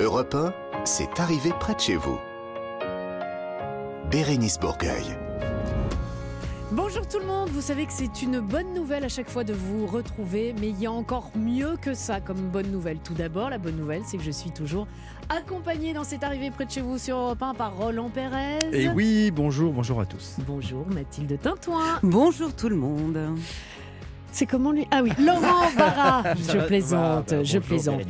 Europe 1, c'est arrivé près de chez vous. Bérénice Bourgueil. Bonjour tout le monde, vous savez que c'est une bonne nouvelle à chaque fois de vous retrouver, mais il y a encore mieux que ça comme bonne nouvelle. Tout d'abord, la bonne nouvelle, c'est que je suis toujours accompagnée dans cette arrivée près de chez vous sur Europe 1 par Roland Pérez. Et oui, bonjour, bonjour à tous. Bonjour Mathilde Tintouin. Bonjour tout le monde. C'est comment lui Ah oui, Laurent Barra. Je plaisante, je plaisante.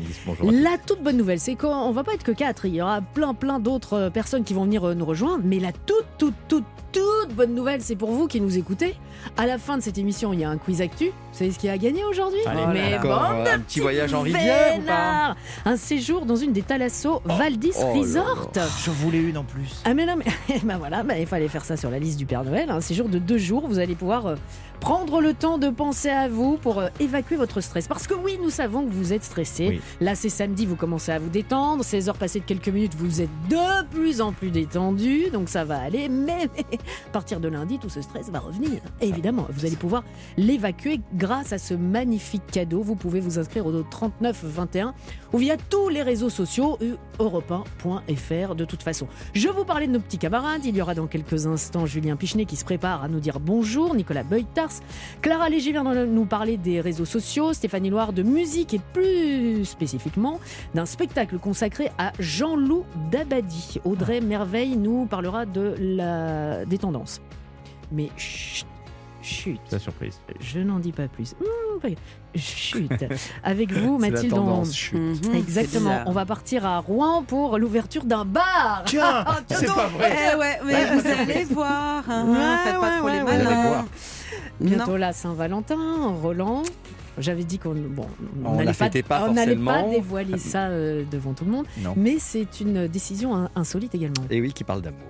La toute bonne nouvelle, c'est qu'on va pas être que quatre. Il y aura plein, plein d'autres euh, personnes qui vont venir euh, nous rejoindre. Mais la toute, toute, toute, toute bonne nouvelle, c'est pour vous qui nous écoutez. À la fin de cette émission, il y a un quiz actu. Vous savez ce qui a gagné aujourd'hui Allez, Mais un petit voyage en rivière ou pas vénards Un séjour dans une des Thalasso Valdis Oh là Resort. là, Je voulais une en plus. Ah mais non, mais ben voilà, ben, il fallait faire ça sur la liste du Père Noël. Un séjour de deux jours, vous allez pouvoir euh, prendre le temps de penser à vous pour euh, évacuer votre stress. Parce que oui, nous savons que vous êtes stressé. Oui. Là, c'est samedi, vous commencez à vous détendre. 16 heures passées de quelques minutes, vous êtes de plus en plus détendu. Donc ça va aller. Mais, mais à partir de lundi, tout ce stress va revenir. Évidemment, vous allez pouvoir l'évacuer grâce à ce magnifique cadeau. Vous pouvez vous inscrire au 39 21 ou via tous les réseaux sociaux europe1.fr de toute façon. Je vous parlais de nos petits camarades. Il y aura dans quelques instants Julien Pichenet qui se prépare à nous dire bonjour, Nicolas Beutars, Clara Léger vient nous parler des réseaux sociaux, Stéphanie Loire de musique et plus spécifiquement d'un spectacle consacré à Jean-Loup Dabadi. Audrey Merveille nous parlera de la... des tendances. Mais chut, chut. La surprise. Je n'en dis pas plus. Mmh, pas- Chut. Avec vous, la Mathilde. on- tendance, chut. Mhm, Exactement. On va partir à Rouen pour l'ouverture d'un bar. Tiens, c'est pas vrai. Eh ouais, mais vous allez voir. hein, Ouais, faites pas ouais, trop ouais, les malins. Bientôt Non. la Saint-Valentin, Roland. J'avais dit qu'on bon, On n'allait la fêtait pas on n'allait pas forcément. dévoiler ça euh, devant tout le monde, Non. mais c'est une décision in- insolite également. Et oui, qui parle d'amour.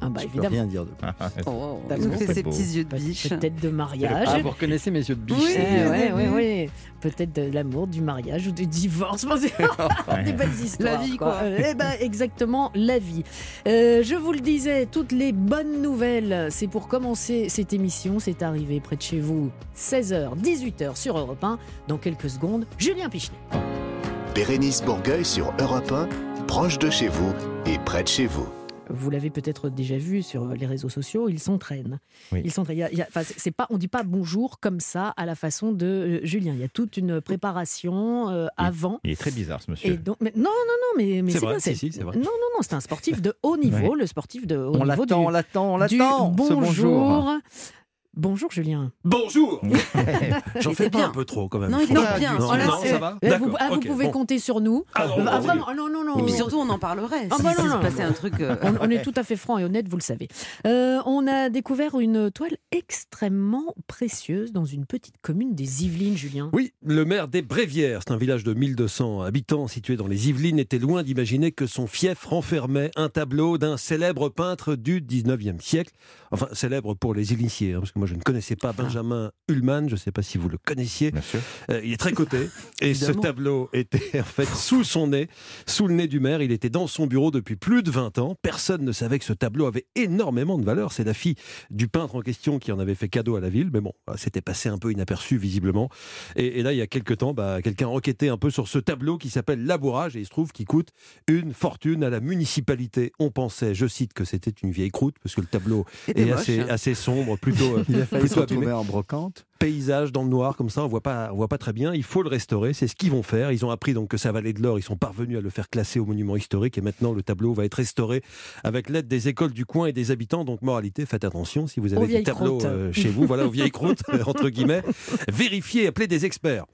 Ah bah Je peux évidemment. rien dire de plus. Oh, me fait c'est ses beau. petits yeux de biche. Peut-être de mariage. Ah, vous reconnaissez mes yeux de biche Oui. oui. ouais. Peut-être de l'amour, du mariage ou du divorce. Des belles histoires. La vie, quoi. Eh ben, exactement, la vie. Euh, je vous le disais, toutes les bonnes nouvelles, c'est pour commencer cette émission. C'est arrivé près de chez vous, 16h, 18h sur Europe 1. Dans quelques secondes, Julien Pichenet. Bérénice Bourgueil sur Europe 1, proche de chez vous et près de chez vous. Vous l'avez peut-être déjà vu sur les réseaux sociaux, ils s'entraînent. Oui. Ils s'entraînent. Il y a- il y a- enfin, c'est- pas, on dit pas bonjour comme ça à la façon de euh, Julien. Il y a toute une préparation euh, avant. Il est très bizarre ce Et monsieur. donc, mais non, non, non, mais, mais C'est vrai, bien, si, si, c'est vrai. Non, non, non, c'est un sportif de haut niveau, le sportif de haut On niveau l'attend, on l'attend, on l'attend. ce bonjour. Bonjour Julien. Bonjour J'en fais pas bien. un peu trop quand même. Non, il dort bien. Non, Oh là, non, ça va vous, ah, pouvez bon. compter sur nous. Ah, non, Ah, vraiment, ah, non, non, non. Et puis surtout, on en parlerait. Ah, si bah si non, se non, passait non. un truc. euh, On, on est tout à fait franc et honnête, vous le savez. Euh, on a découvert une toile extrêmement précieuse dans une petite commune des Yvelines, Julien. Oui, le maire des Brévières, c'est un village de 1200 habitants situé dans les Yvelines, était loin d'imaginer que son fief renfermait un tableau d'un célèbre peintre du 19e siècle. Enfin, célèbre pour les initiés, hein, parce que moi je ne connaissais pas Benjamin Ullmann, je ne sais pas si vous le connaissiez. Bien sûr. Euh, il est très coté. et ce tableau était en fait sous son nez, sous le nez du maire. Il était dans son bureau depuis plus de 20 ans. Personne ne savait que ce tableau avait énormément de valeur. C'est la fille du peintre en question qui en avait fait cadeau à la ville. Mais bon, bah, c'était passé un peu inaperçu visiblement. Et, et là, il y a quelques temps, bah, quelqu'un enquêtait un peu sur ce tableau qui s'appelle Labourage. Et il se trouve qu'il coûte une fortune à la municipalité. On pensait, je cite, que c'était une vieille croûte, parce que le tableau est moche. assez, assez sombre, plutôt, euh, Il a failli se retrouver en brocante. paysage dans le noir comme ça, on voit pas, on voit pas très bien. Il faut le restaurer, c'est ce qu'ils vont faire. Ils ont appris donc que ça valait de l'or. Ils sont parvenus à le faire classer au monument historique et maintenant le tableau va être restauré avec l'aide des écoles du coin et des habitants. Donc moralité, faites attention si vous avez des tableaux euh, chez vous, voilà aux vieilles croûtes entre guillemets. Vérifiez, appelez des experts.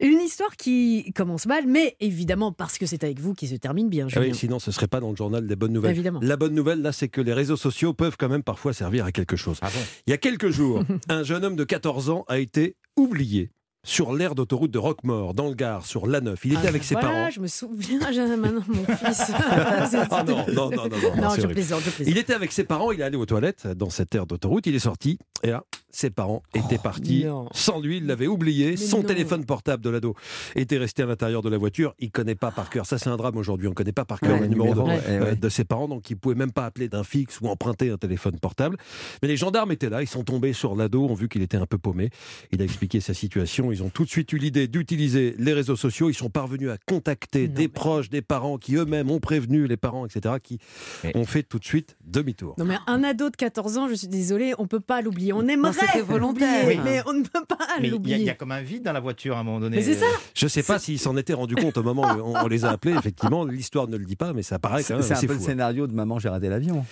Une histoire qui commence mal, mais évidemment parce que c'est avec vous qui se termine bien, Ah Julien. oui, sinon ce serait pas dans le journal des bonnes nouvelles. Évidemment. La bonne nouvelle là, c'est que les réseaux sociaux peuvent quand même parfois servir à quelque chose. Ah bon Il y a quelques jours, un jeune homme de 14 ans a été oublié sur l'aire d'autoroute de Roquemort, dans le Gard, sur l'A9. Il était Ah, avec ses voilà, parents. je me souviens, j'ai maintenant mon fils. Ah non, non, non, non, non, Non, je plaisante, je plaisante. Il était avec ses parents, il est allé aux toilettes dans cette aire d'autoroute, il est sorti, et là, ses parents étaient partis non. sans lui, il l'avait oublié. Mais Son non. téléphone portable de l'ado était resté à l'intérieur de la voiture. Il connaît pas par cœur. Ça, c'est un drame aujourd'hui. On connaît pas par cœur Ouais, le numéro, de, ouais, euh, ouais. de ses parents, donc il pouvait même pas appeler d'un fixe ou emprunter un téléphone portable. Mais les gendarmes étaient là. Ils sont tombés sur l'ado, ont vu qu'il était un peu paumé. Il a expliqué sa situation. Ils ont tout de suite eu l'idée d'utiliser les réseaux sociaux. Ils sont parvenus à contacter Non, des mais- proches, des parents qui eux-mêmes ont prévenu les parents, etc., qui Mais- ont fait tout de suite demi-tour. Non mais un ado de 14 ans, je suis désolée, on peut pas l'oublier. On aimerait c'était volontaire. l'oublier, Oui. mais on ne peut pas Mais il y, a- il l'oublier. y a comme un vide dans la voiture à un moment donné. Mais c'est ça. Je sais pas s'ils s'en étaient rendu compte au moment où on, on les a appelés. Effectivement, l'histoire ne le dit pas, mais ça paraît quand C'est même c'est un peu le fou. hein. scénario de Maman, j'ai raté l'avion.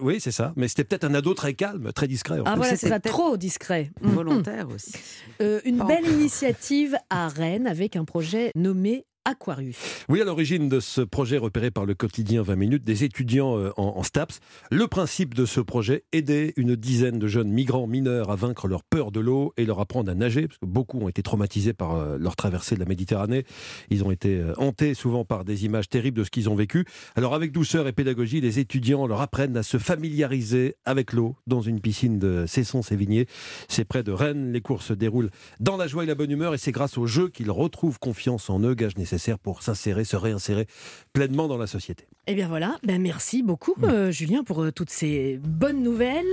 Oui, c'est ça. Mais c'était peut-être un ado très calme, très discret. en Ah voilà, c'est trop discret. Volontaire aussi. Euh, une Pas belle. Initiative à Rennes avec un projet nommé Aquarius. Oui, à l'origine de ce projet repéré par le quotidien 20 minutes, des étudiants euh, en, STAPS. Le principe de ce projet, aider une dizaine de jeunes migrants mineurs à vaincre leur peur de l'eau et leur apprendre à nager, beaucoup ont été traumatisés par euh, leur traversée de la Méditerranée. Ils ont été euh, hantés souvent par des images terribles de ce qu'ils ont vécu. Alors avec douceur et pédagogie, les étudiants leur apprennent à se familiariser avec l'eau dans une piscine de Cesson-Sévigné. C'est près de Rennes. Les cours se déroulent dans la joie et la bonne humeur et c'est grâce au jeu qu'ils retrouvent confiance en eux, gage pour s'insérer, se réinsérer pleinement dans la société. Eh bien voilà, ben merci beaucoup euh, Julien pour euh, toutes ces bonnes nouvelles.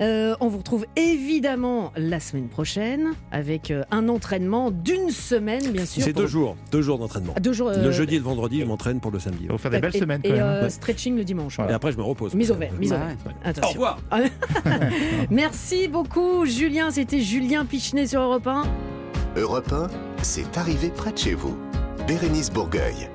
Euh, on vous retrouve évidemment la semaine prochaine avec euh, un entraînement d'une semaine bien sûr. C'est deux jours, deux jours d'entraînement. Deux jours. euh, Le jeudi et le vendredi, je m'entraîne pour le samedi. Il faut faire des belles et, semaines et, quand même. euh, hein. stretching le dimanche. Et après, je me repose. Mise au vert, mise au vert. Au revoir Merci beaucoup Julien, c'était Julien Pichenet sur Europe 1. Europe 1, c'est arrivé près de chez vous. Bérénice Bourgueil.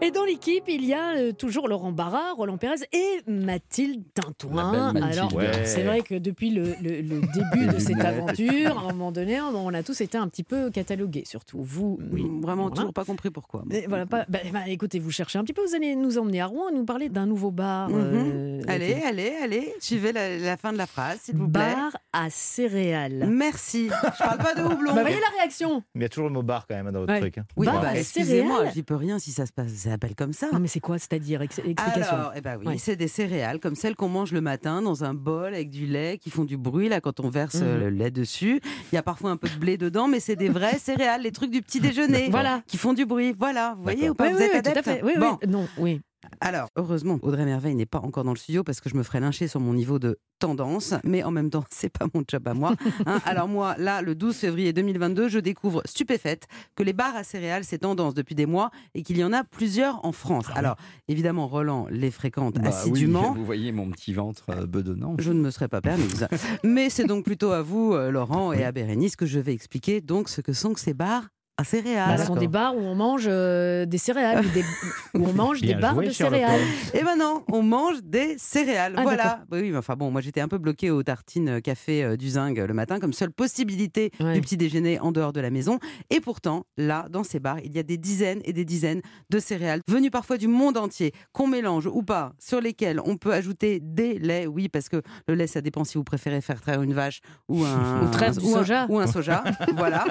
Et dans l'équipe, il y a euh, toujours Laurent Barra, Roland Pérez et Mathilde Mathilde. Alors, Ouais. c'est vrai que depuis le, le- le début de cette aventure, à un moment donné, on a tous été un petit peu catalogués, surtout vous. Oui, Vraiment Voilà. toujours pas compris pourquoi. Mais voilà, pas, bah, bah, écoutez, vous cherchez un petit peu, vous allez nous emmener à Rouen et nous parler d'un nouveau bar. Mhm. euh, Allez, allez, allez, suivez la, la fin de la phrase, s'il vous plaît. Bar à céréales. Merci. Je parle pas de houblon. Bah, voyez la réaction Mais il y a toujours le mot bar quand même dans votre Ouais. truc. hein. Oui, Bar bah, à excusez-moi, céréales. j'y peux rien si ça se passe, ça s'appelle comme ça. Non, mais c'est quoi, c'est-à-dire ex- Explication. Alors, eh ben oui, Ouais. c'est des céréales comme celles qu'on mange le matin dans un bol avec du lait qui font du bruit là quand on verse Mhm. euh, le lait dessus. Il y a parfois un peu de blé dedans, mais c'est des vraies céréales, les trucs du petit déjeuner, Voilà. qui font du bruit. Voilà, vous voyez ou pas Oui, Vous oui, êtes oui, tout à adepte fait. Bon, Non, oui. Alors heureusement, Audrey Merveille n'est pas encore dans le studio parce que je me ferais lyncher sur mon niveau de tendance, mais en même temps, c'est pas mon job à moi. hein. Alors moi, là, le 12 février 2022, je découvre stupéfaite que les bars à céréales, c'est tendance depuis des mois et qu'il y en a plusieurs en France. Alors évidemment, Roland les fréquente Bah oui, assidûment. vous voyez mon petit ventre euh, bedonnant. Je ne me serais pas permise. Mais c'est donc plutôt à vous, euh, Laurent, et à Bérénice, que je vais expliquer donc ce que sont que ces bars à Bah, céréales. ce sont des bars où on mange euh, des céréales, ou des- où on mange des Bien joué, de Sherlock céréales. Holmes. Et maintenant, on mange des céréales. Ah, voilà. Oui, enfin bon, moi j'étais un peu bloquée aux tartines euh, café euh, du zinc le matin comme seule possibilité Ouais. du petit déjeuner en dehors de la maison. Et pourtant, là, dans ces bars, il y a des dizaines et des dizaines de céréales venues parfois du monde entier, qu'on mélange ou pas, sur lesquelles on peut ajouter des laits. Oui, parce que le lait, ça dépend si vous préférez faire traire une vache ou un ou un- soja. ou un soja. voilà.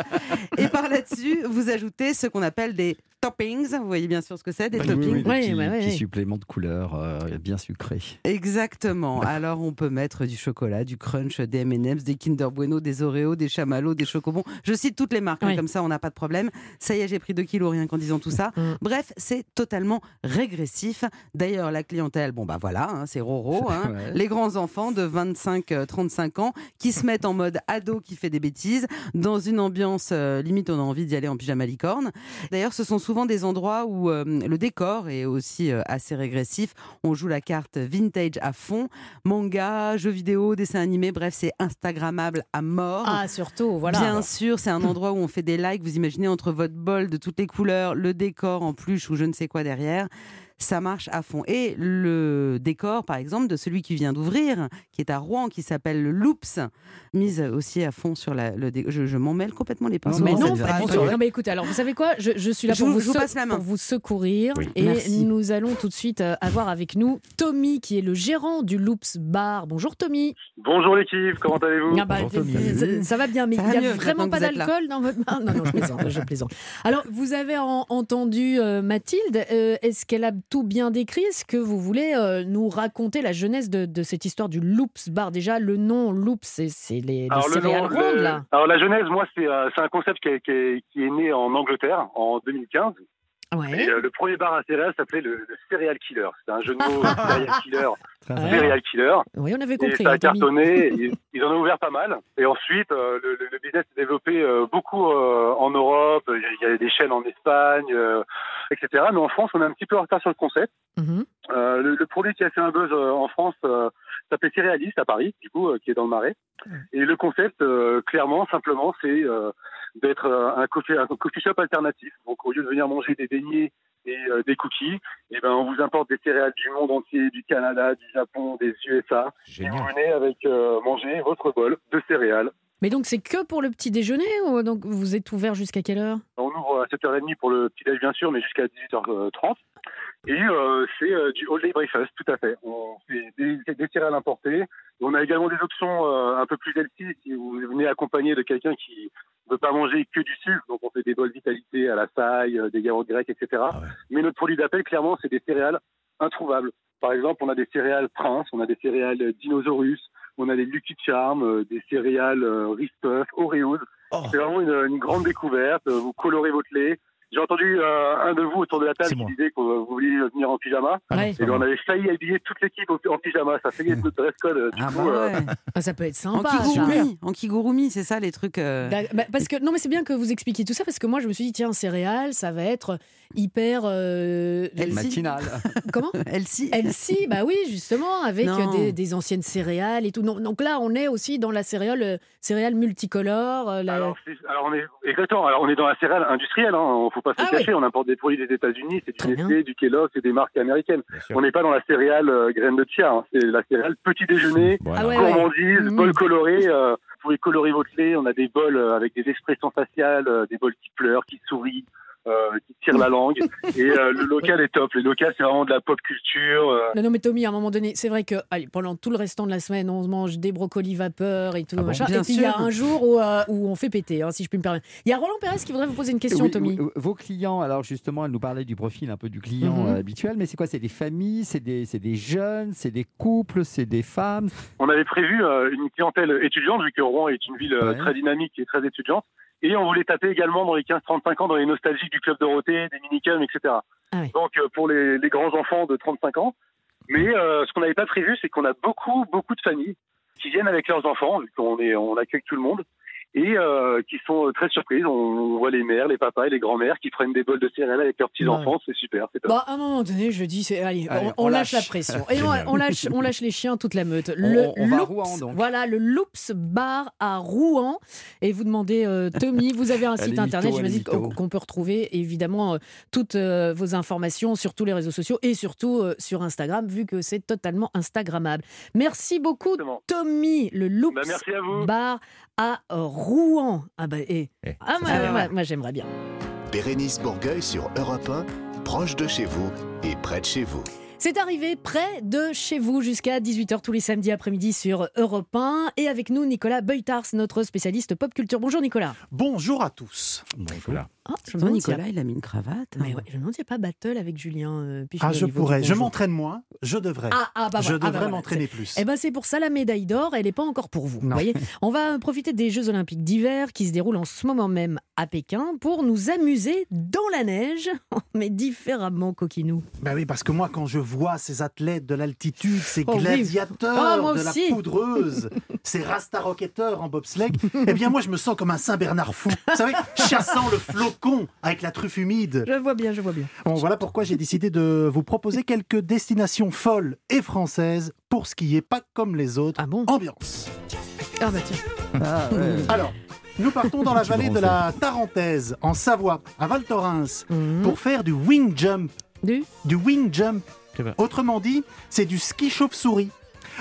Et par là-dessus, vous ajoutez ce qu'on appelle des toppings. Vous voyez bien sûr ce que c'est, des Oui, toppings. oui, oui, des petits, ouais, suppléments de couleur euh, bien sucrés. Exactement. Alors on peut mettre du chocolat, du crunch, des M&M's, des Kinder Bueno, des Oreos, des chamallows, des chocobons. Je cite toutes les marques, hein, comme ça on n'a pas de problème. Ça y est, j'ai pris 2 kilos rien qu'en disant tout ça. Mm. Bref, c'est totalement régressif. D'ailleurs, la clientèle, bon bah voilà, hein, c'est Roro, hein, Ouais. les grands enfants de 25-35 ans qui se mettent en mode ado qui fait des bêtises, dans une ambiance euh, limite on a envie d'y aller en pyjama licorne. D'ailleurs, ce sont souvent des endroits où euh, le décor est aussi euh, assez régressif. On joue la carte vintage à fond, manga, jeux vidéo, dessins animés, bref, c'est Instagrammable à mort. Ah, surtout, voilà. Bien sûr, c'est un endroit où on fait des likes. Vous imaginez entre votre bol de toutes les couleurs, le décor en pluche ou je ne sais quoi derrière. Ça marche à fond. Et le décor, par exemple, de celui qui vient d'ouvrir, qui est à Rouen, qui s'appelle le Loops, mise aussi à fond sur la, le décor. Je, je m'en mêle complètement les pinceaux. mais non, phrase. du tout. Non, mais écoutez, alors vous savez quoi? Je, je suis là Je pour vous- vous, je vous sec- passe la main. pour vous secourir. Oui. Et Merci. nous allons tout de suite euh, avoir avec nous Tommy, qui est le gérant du Loops Bar. Bonjour Tommy. Bonjour l'équipe, comment allez-vous? Ah bah, ça, ça va bien, mais il n'y a vraiment pas d'alcool dans votre bar? Non, non, je plaisante, je plaisante. Alors, vous avez en- entendu euh, Mathilde. euh, Est-ce qu'elle a tout bien décrit. Est-ce que vous voulez euh, nous raconter la genèse de, de cette histoire du Loops Bar? Déjà, le nom Loops, c'est c'est les, les Alors, le céréales nom, rondes, le- là. alors la genèse, moi, c'est euh, un concept qui est, qui est- qui est né en Angleterre en 2015. Ouais. Et, euh, le premier bar à céréales s'appelait le, le Serial Killer. C'est un jeu de mots, Serial Killer. Serial Killer. Oui, on avait Et compris. ça a hein, cartonné. ils, ils en ont ouvert pas mal. Et ensuite, euh, le, le- le business s'est développé euh, beaucoup euh, en Europe. Il y, a, il y a des chaînes en Espagne, euh, etc. Mais en France, on est un petit peu en retard sur le concept. Mhm. Euh, le, le produit qui a fait un buzz euh, en France euh, s'appelle Céréalis à Paris, du coup, euh, qui est dans le Marais. Et le concept, euh, clairement, simplement, c'est euh, d'être euh, un, coffee, un coffee shop alternatif. Donc, au lieu de venir manger des beignets et euh, des cookies, eh ben, on vous importe des céréales du monde entier, du Canada, du Japon, des USA. Et vous venez avec euh, manger votre bol de céréales. Mais donc, c'est que pour le petit déjeuner ou donc vous êtes ouvert jusqu'à quelle heure? On ouvre à 7h30 pour le petit-déj, bien sûr, mais jusqu'à 18h30. Et euh, c'est euh, du all-day breakfast, tout à fait. On fait des, des céréales importées. On a également des options euh, un peu plus healthy si vous venez accompagné de quelqu'un qui ne veut pas manger que du sucre. Donc on fait des bols vitalité à la saille, des yaourts grecs, etc. Ah ouais. Mais notre produit d'appel, clairement, c'est des céréales introuvables. Par exemple, on a des céréales Prince, on a des céréales Dinosaurus, on a des Lucky Charms, euh, des céréales euh, Puff, Oreos. Oh. C'est vraiment une, une grande découverte. Vous colorez votre lait. J'ai entendu euh, un de vous autour de la table qui disait que vous vouliez venir en pyjama. Ah Ouais. Et on avait failli habiller toute l'équipe en pyjama. Ça failli être notre dress code. euh, Du Ah coup, bah euh, ouais. Ah, Ça peut être En sympa. ça. kigurumi, en kigurumi, c'est ça les trucs. euh, D'ac- bah, parce que non mais c'est bien que vous expliquiez tout ça parce que moi je me suis dit tiens céréales ça va être hyper euh. Matinale. comment Elsie. Elsie bah oui justement avec des, des anciennes céréales et tout donc là on est aussi dans la céréale euh, céréale multicolore euh, la- alors, alors, on est exactement. Alors on est dans la céréale industrielle. Hein. Faut pas se Ah le cacher. On importe des produits des États-Unis. C'est du Nestlé, du Kellogg, c'est des marques américaines. On n'est pas dans la céréale euh, graine de chia. hein. C'est la céréale petit déjeuner. Voilà. Ah ouais, ouais. gourmandise, bol coloré. euh, vous pouvez colorer votre lait. On a des bols avec des expressions faciales, des bols qui pleurent, qui sourient, qui tirent la langue. Et euh, le local est top. Le local, c'est vraiment de la pop culture. euh, Non, non, mais Tommy, à un moment donné, c'est vrai que allez, pendant tout le restant de la semaine, on se mange des brocolis vapeur et tout. Ah bon machin. Bien et puis il y a un jour où, euh, où on fait péter, hein, si je puis me permettre. Il y a Roland Pérez qui voudrait vous poser une question, Oui, Tommy. oui, Vos clients, alors justement, elle nous parlait du profil un peu du client Mhm. euh, habituel, mais c'est quoi? C'est des familles, c'est des, c'est des jeunes, c'est des couples, c'est des femmes? On avait prévu euh, une clientèle étudiante, vu que Rouen est une ville euh, Ouais. très dynamique et très étudiante. Et on voulait taper également dans les 15-35 ans, dans les nostalgiques du Club Dorothée, des minicums, etc. Ah oui. Donc euh, pour les, les grands enfants de 35 ans. Mais euh, ce qu'on n'avait pas prévu, c'est qu'on a beaucoup, beaucoup de familles qui viennent avec leurs enfants, vu qu'on est, on accueille tout le monde, et euh, qui sont très surprises. On voit les mères, les papas et les grands-mères qui prennent des bols de céréales avec leurs petits-enfants. C'est super, c'est top. Bah, à un moment donné, je dis, c'est, allez, Allez, on, lâche. lâche. la pression. Et on, lâche, on lâche les chiens, toute la meute. On- on- on va à Rouen, donc. Voilà, le Loops Bar à Rouen. Et vous demandez, euh, Tommy, vous avez un site internet, j'imagine qu'on peut retrouver évidemment euh, toutes euh, vos informations sur tous les réseaux sociaux et surtout euh, sur Instagram, vu que c'est totalement Instagrammable. Merci beaucoup, Exactement. Tommy, le Loops Bah, merci à vous. Bar à Rouen. Ah bah, et, Eh, ah, moi, moi, moi, j'aimerais bien. Bérénice Bourgueil sur Europe 1, proche de chez vous et près de chez vous. C'est arrivé près de chez vous jusqu'à 18h tous les samedis après-midi sur Europe 1. Et avec nous, Nicolas Beutars, notre spécialiste pop culture. Bonjour Nicolas. Bonjour à tous. Bonjour. Oh, je me a- Nicolas, il a mis une cravate. Mais ouais, je me demande s'il n'y a pas battle avec Julien. euh, Ah, je pourrais. Je m'entraîne moins. Je devrais. Ah, ah, bah je voilà. Ah, bah devrais voilà. m'entraîner plus. Eh ben c'est pour ça la médaille d'or, elle n'est pas encore pour vous. vous voyez On va profiter des Jeux Olympiques d'hiver qui se déroulent en ce moment même à Pékin pour nous amuser dans la neige, mais différemment coquinou. Bah oui, parce que moi, quand je vois ces athlètes de l'altitude, ces Oh oui. gladiateurs Ah, moi de la poudreuse, ces rasta-rocketeurs en bobsleigh, eh bien moi, je me sens comme un Saint-Bernard fou. Vous savez, chassant le flocon avec la truffe humide. Je vois bien, je vois bien. Bon, voilà pourquoi j'ai décidé de vous proposer quelques destinations folles et françaises pour skier pas comme les autres. Ah bon Ambiance. Ah bah tiens. Ah, ouais. Alors, nous partons dans la vallée de la Tarentaise, en Savoie, à Val Thorens, Mhm. pour faire du wing jump. Du Du wing jump. C'est vrai. Autrement dit, c'est du ski chauve-souris.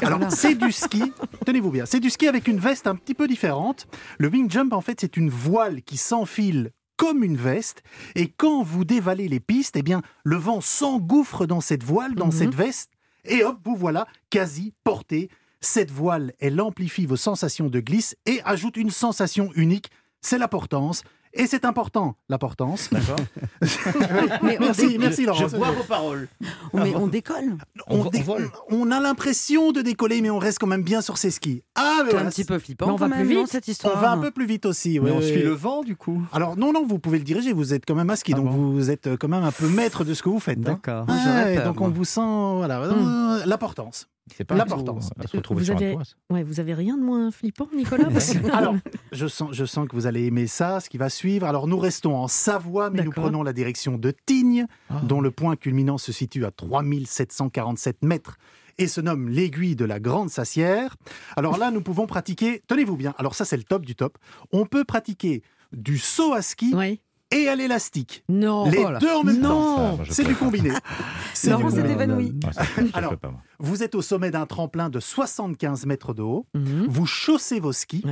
Alors, Voilà. c'est du ski, tenez-vous bien, c'est du ski avec une veste un petit peu différente. Le wing jump, en fait, c'est une voile qui s'enfile comme une veste. Et quand vous dévalez les pistes, eh bien, le vent s'engouffre dans cette voile, dans Mhm. cette veste, et hop, vous voilà quasi porté. Cette voile, elle amplifie vos sensations de glisse et ajoute une sensation unique, c'est la portance. Et c'est important, l'importance. D'accord. On, Merci, dé- merci Laurent. Je bois vos paroles. mais on décolle. On, On- dé- on vole. on a l'impression de décoller, mais on reste quand même bien sur ses skis. Ah, mais C'est voilà, un petit peu flippant. Mais on va plus vite. cette On histoire. va un peu plus vite aussi. Mais on suit le vent du coup. Alors non, non, vous pouvez le diriger. Vous êtes quand même à ski, Ah donc bon vous êtes quand même un peu maître de ce que vous faites. hein. D'accord. Ah, peur, donc on vous sent, voilà, euh, l'importance. C'est pas se retrouver Vous sur avez- un. Ouais, vous avez rien de moins flippant, Nicolas que- Alors, je sens, je sens que vous allez aimer ça, ce qui va suivre. Alors, nous restons en Savoie, mais nous prenons la direction de Tignes, Ah. dont le point culminant se situe à 3747 mètres et se nomme l'aiguille de la Grande Sassière. Alors là, nous pouvons pratiquer, tenez-vous bien, alors ça c'est le top du top, on peut pratiquer du saut à ski Ouais. Et à l'élastique. Non. Les Oh là. deux en même Non. temps. Je C'est du combiné. C'est Laurent du s'est combiné. évanoui. Alors. Vous êtes au sommet d'un tremplin de 75 mètres de haut, Mhm. vous chaussez vos skis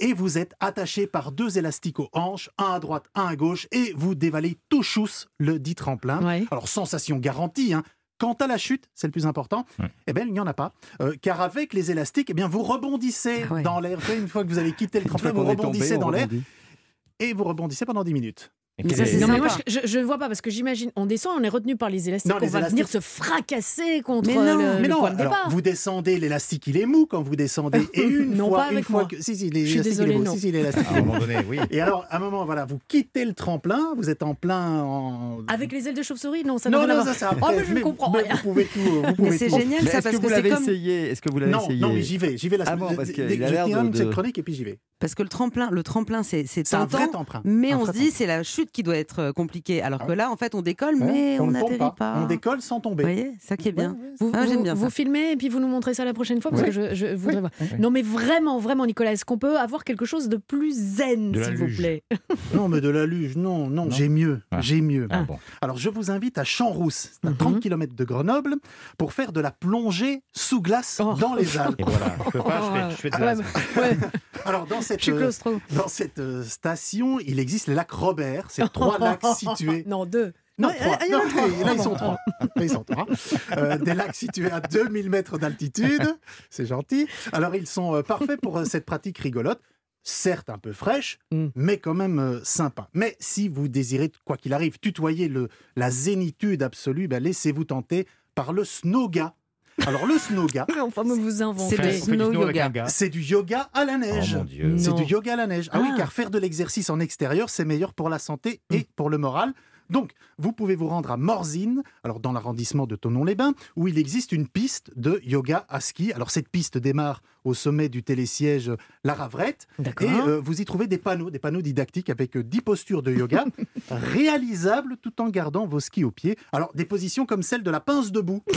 et vous êtes attaché par deux élastiques aux hanches, un à droite, un à gauche, et vous dévalez tout chousse le dit tremplin. Alors, sensation garantie, hein. Quant à la chute, c'est le plus important, Ouais. eh ben, il n'y en a pas. Euh, car avec les élastiques, eh bien, vous rebondissez Ah ouais. dans l'air. Une fois que vous avez quitté le tremplin, vous tombé, rebondissez on dans l'air et vous rebondissez pendant 10 minutes. Mais ça, c'est- non, mais moi, je, je vois pas parce que j'imagine, on descend, on est retenu par les élastiques, Non, on les va élastiques- venir se fracasser contre Mais non, le, Mais le non, point de alors, départ. vous descendez, l'élastique il est mou quand vous descendez. Et une Non, fois, pas une avec fois moi. que. Si, si, Je suis l'élastique il est non. Si, si, l'élastique À un moment donné, oui. Et alors, à un moment, voilà, vous quittez le tremplin, vous êtes en plein. En... Avec les ailes de chauve-souris, non, ça n'a non, rien à non, voir. ça. Oh, mais je ne comprends rien. Vous pouvez tout. Vous pouvez Mais c'est génial ça parce que que, vous l'avez essayé? Est-ce que vous l'avez Non, essayé non, mais j'y vais, j'y vais la Ah semaine. qu'il dès que a je l'air termine de- cette chronique et puis j'y vais. Parce que le tremplin, le tremplin c'est c'est C'est un vrai tentant. tremplin. Mais Un on se dit c'est la chute qui doit être euh, compliquée. Alors que Ah. là en fait on décolle Ouais, mais on n'atterrit pas. On décolle sans Vous tomber. voyez, ça qui est bien. Ouais, ouais, Vous, Ah, vous- j'aime bien vous filmez et puis vous nous montrez ça la prochaine fois parce que je, je voudrais voir. Non mais vraiment, vraiment Nicolas, est-ce qu'on peut avoir quelque chose de plus zen s'il vous plaît Non, mais de la luge, non, non, Non. j'ai mieux, Ah. j'ai mieux. Ah, bon. Alors, je vous invite à Champs-Rousse, c'est à Mhm. 30 km de Grenoble, pour faire de la plongée sous glace Oh. dans les Alpes. Et voilà, je peux pas, je fais, je fais de Ah Alors, dans cette, je suis euh, dans cette euh, station, il existe le lac Robert. C'est trois lacs situés. Non, deux. Non, trois. ah, Non, trois. et là, ils sont Ah, trois. Là, ils sont trois. Euh, des lacs situés à 2000 mètres d'altitude. C'est gentil. Alors, ils sont euh, parfaits pour cette pratique rigolote. Certes, un peu fraîche, Mm. mais quand même sympa. Mais si vous désirez, quoi qu'il arrive, tutoyer le, la zénitude absolue, ben, laissez-vous tenter par le snowga. Alors, le enfin, mais vous C'est inventez. Du snow snow yoga. c'est du yoga à la Oh neige. Dieu. C'est du yoga à la neige. Ah, oui, Ah. car faire de l'exercice en extérieur, c'est meilleur pour la santé et Mm. pour le moral. Donc, vous pouvez vous rendre à Morzine, alors dans l'arrondissement de Tonon-les-Bains, où il existe une piste de yoga à ski. Alors, cette piste démarre au sommet du télésiège La Ravrette. D'accord. Et euh, vous y trouvez des panneaux, des panneaux didactiques avec euh, 10 postures de yoga réalisables tout en gardant vos skis aux pieds. Alors, des positions comme celle de la pince debout.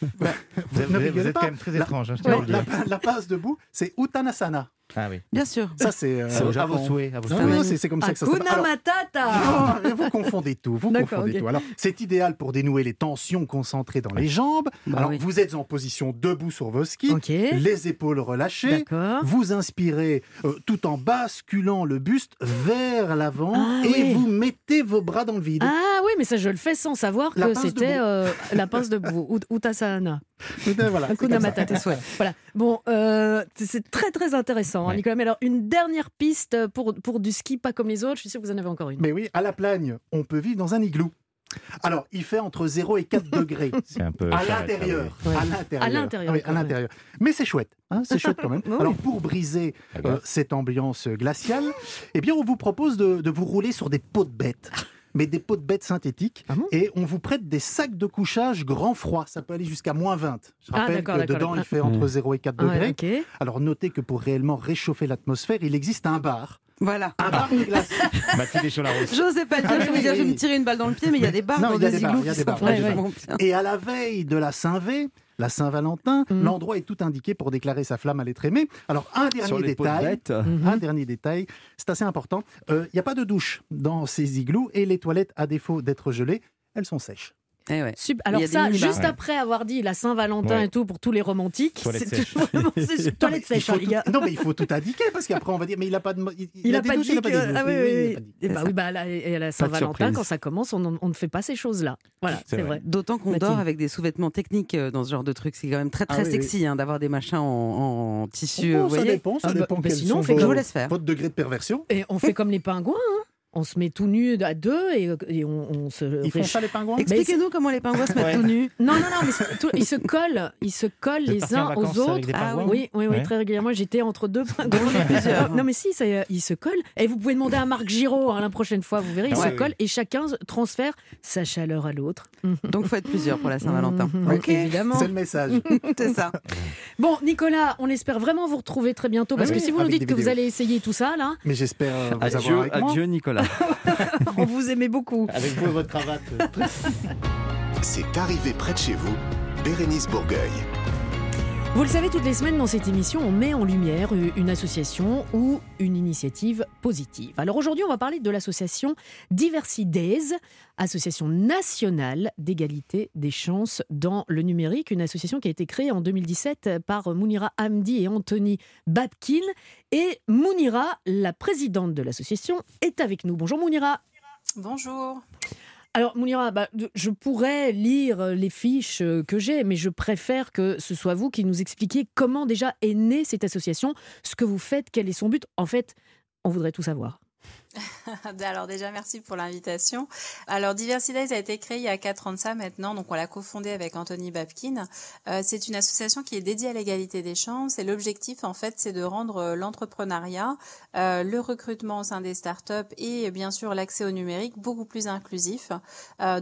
Vous êtes, Ne vous êtes- vous rigolez êtes pas. quand même très La- étrange. hein, je la, pince debout, c'est Uttanasana. Ah oui. Bien sûr. Ça, c'est. euh, à vos souhaits. Non, souhaits. c'est comme ça que ça s'appelle. Alors- Matata Non, vous confondez tout, vous confondez tout. Alors, c'est idéal pour dénouer les tensions concentrées dans les jambes. Bah Alors, oui. vous êtes en position debout sur vos skis, Ok. les épaules relâchées. Vous inspirez euh, tout en basculant le buste vers l'avant Ah, et vous mettez vos bras dans le vide. Ah oui, mais ça, je le fais sans savoir La que c'était euh, la pince voilà, c'est Hakuna comme ça. Matata. Voilà. Bon, euh, c'est très très intéressant, hein, Ouais. Nicolas. Mais alors, une dernière piste pour, pour du ski, pas comme les autres. Je suis sûr que vous en avez encore une. Mais oui, à la plagne, on peut vivre dans un igloo. Alors, il fait entre 0 et 4 degrés. C'est un peu. À l'intérieur. Ouais. À l'intérieur. À l'intérieur, Ah oui, quand à l'intérieur. Mais c'est chouette. hein, c'est chouette quand même. Oui. Alors, pour briser Ah, euh, cette ambiance glaciale, eh bien, on vous propose de, de vous rouler sur des pots de bêtes. Mais des pots de bêtes synthétiques. Ah bon? Et on vous prête des sacs de couchage grand froid. Ça peut aller jusqu'à moins 20. Je Ah, rappelle d'accord, que dedans, il fait entre 0 et 4 Ah ouais, degrés. Alors, notez que pour réellement réchauffer l'atmosphère, il existe un bar. Voilà. Un bar de glace. Mathilde est sur la route. J'osais pas le dire, Ah, je oui, me dire, je vais me tirer une balle dans le pied, mais il y a des barres Non, dans des des bars, igloos qui des sont bars. Bien. Et à la veille de la Saint-V, la Saint-Valentin, Mm. l'endroit est tout indiqué pour déclarer sa flamme à l'être aimé. Alors, un dernier détail. Mhm. Un dernier détail, c'est assez important. Euh, Il n'y a pas de douche dans ces igloos et les toilettes, à défaut d'être gelées, elles sont sèches. Eh ouais. Il Alors ça, juste Ouais. après avoir dit la Saint-Valentin Ouais. et tout pour tous les romantiques, c'est sèche. vraiment- toilette mais il sèche, faut hein, tout-. Non, mais il faut tout indiquer parce qu'après on va dire mais il a pas de il, Il a a des pas dit il a pas que... Ah oui, Oui, oui, il bah bah, là, et à la Saint-Valentin, quand ça commence, on, on ne fait pas ces choses-là. Voilà, C'est vrai. vrai. D'autant qu'on dort avec des sous-vêtements techniques euh, dans ce genre de truc. C'est quand même très très Ah oui, sexy hein, d'avoir des machins en, en tissu. Oh, vous ça voyez dépend, ça Ah bah, dépend bah quels sinon, Je vous laisse faire. votre degré de perversion. Et on fait comme les pingouins, hein. On se met tout nu à deux et, et on, on se Ils font ça les pingouins Expliquez-nous comment les pingouins se mettent Ouais. tout nus. Non, non, non, mais tout- ils se collent, ils se collent les uns aux autres. Ah Oui, oui, oui, Ouais. très régulièrement. J'étais entre deux pingouins. non, mais si, ça, ils se collent. Et vous pouvez demander à Marc Giraud hein, la prochaine fois, vous verrez, ils Ah se collent et chacun transfère sa chaleur à l'autre. Donc faut être plusieurs pour la Saint-Valentin. Mhm, Ok, Évidemment. C'est le message. c'est ça. Bon, Nicolas, on espère vraiment vous retrouver très bientôt parce Oui, que si vous nous avec dites que vous allez essayer tout ça, là, Mais j'espère euh, vous Adieu, avoir avec moi. adieu Nicolas. on vous aimait beaucoup. Avec vous et votre cravate. C'est arrivé près de chez vous, Bérénice Bourgueil. Vous le savez, toutes les semaines dans cette émission, on met en lumière une association ou une initiative positive. Alors aujourd'hui, on va parler de l'association Diversidays, association nationale d'égalité des chances dans le numérique, une association qui a été créée en 2017 par Mounira Hamdi et Anthony Babkin. Et Mounira, la présidente de l'association, est avec nous. Bonjour Mounira. Bonjour. Alors, Mounira, bah, je pourrais lire euh, les fiches euh, que j'ai, mais je préfère que ce soit vous qui nous expliquiez comment déjà est née cette association, ce que vous faites, quel est son but. En fait, on voudrait tout savoir. Alors déjà, merci pour l'invitation. Alors Diversidays a été créé il y a quatre ans de ça maintenant, donc on l'a cofondé avec Anthony Babkin. Euh, c'est une association qui est dédiée à l'égalité des chances et l'objectif en fait c'est de rendre euh, l'entrepreneuriat, euh, le recrutement au sein des startups et bien sûr l'accès au numérique beaucoup plus inclusif.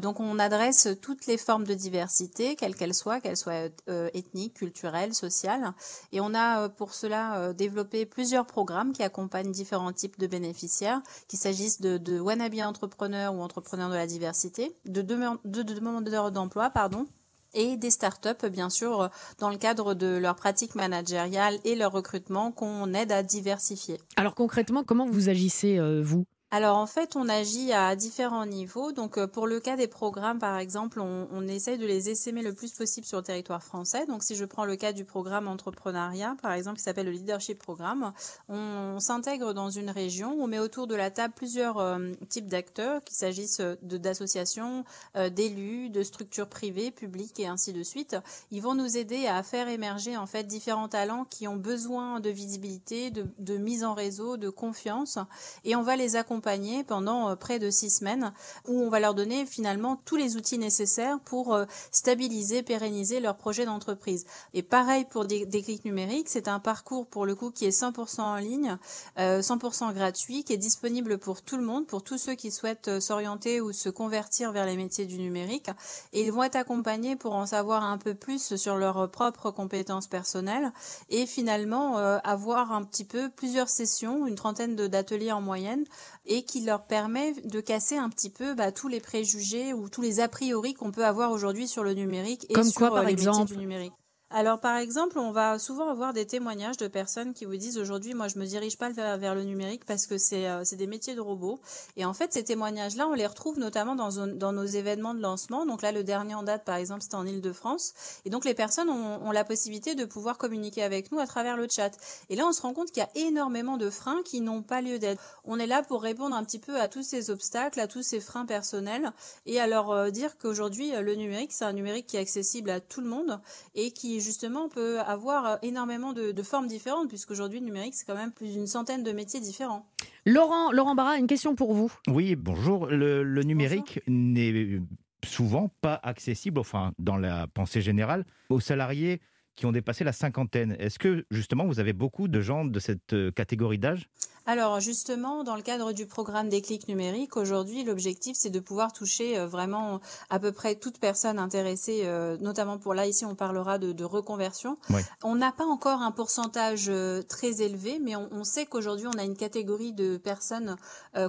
Donc on adresse toutes les formes de diversité, quelles qu'elles soient, qu'elles soient ethniques, culturelles, sociales. Et on a pour cela développé plusieurs programmes qui accompagnent différents types de bénéficiaires qu'il s'agisse de, de wannabe entrepreneurs ou entrepreneurs de la diversité, de, demandeurs d'emploi, pardon, et des startups, bien sûr, dans le cadre de leur pratique managériale et leur recrutement qu'on aide à diversifier. Alors concrètement, comment vous agissez, euh, vous? Alors en fait, on agit à différents niveaux. Donc euh, pour le cas des programmes, par exemple, on, on essaye de les essaimer le plus possible sur le territoire français. Donc si je prends le cas du programme entrepreneuriat, par exemple, qui s'appelle le Leadership Programme, on, s'intègre dans une région, on met autour de la table plusieurs euh, types d'acteurs, qu'il s'agisse de d'associations, euh, d'élus, de structures privées, publiques et ainsi de suite. Ils vont nous aider à faire émerger en fait différents talents qui ont besoin de visibilité, de, de mise en réseau, de confiance, et on va les accompagner pendant euh, près de six semaines, où on va leur donner finalement tous les outils nécessaires pour euh, stabiliser, pérenniser leur projet d'entreprise. Et pareil pour des, clics numériques, c'est un parcours pour le coup qui est 100% en ligne, euh, 100% gratuit, qui est disponible pour tout le monde, pour tous ceux qui souhaitent euh, s'orienter ou se convertir vers les métiers du numérique. Et ils vont être accompagnés pour en savoir un peu plus sur leurs propres compétences personnelles et finalement euh, avoir un petit peu plusieurs sessions, une trentaine d'ateliers en moyenne, et qui leur permet de casser un petit peu bah, tous les préjugés ou tous les a priori qu'on peut avoir aujourd'hui sur le numérique et Comme sur quoi, euh, par les métiers exemple du numérique. Alors par exemple, on va souvent avoir des témoignages de personnes qui vous disent aujourd'hui, moi je me dirige pas vers, le numérique parce que c'est euh, c'est des métiers de robots. Et en fait, ces témoignages-là, on les retrouve notamment dans, dans nos événements de lancement. Donc là, le dernier en date, par exemple, c'était en Ile-de-France. Et donc les personnes ont, ont la possibilité de pouvoir communiquer avec nous à travers le chat. Et là, on se rend compte qu'il y a énormément de freins qui n'ont pas lieu d'être. On est là pour répondre un petit peu à tous ces obstacles, à tous ces freins personnels, et à leur dire qu'aujourd'hui, euh, le numérique, c'est un numérique qui est accessible à tout le monde et qui justement peut avoir euh, énormément de, de formes différentes, puisqu'aujourd'hui, le numérique, c'est quand même plus d'une centaine de métiers différents. Laurent, Laurent Barra, une question pour vous. Oui, bonjour. Le, le numérique n'est souvent pas accessible, enfin, dans la pensée générale, aux salariés qui ont dépassé la cinquantaine. Est-ce que, justement, vous avez beaucoup de gens de cette euh, catégorie d'âge? Alors justement, dans le cadre du programme des clics numériques, aujourd'hui, l'objectif, c'est de pouvoir toucher euh, vraiment à peu près toute personne intéressée, euh, notamment pour là, ici, on parlera de, de reconversion. Ouais. On n'a pas encore un pourcentage euh, très élevé, mais on, on sait qu'aujourd'hui, on a une catégorie de personnes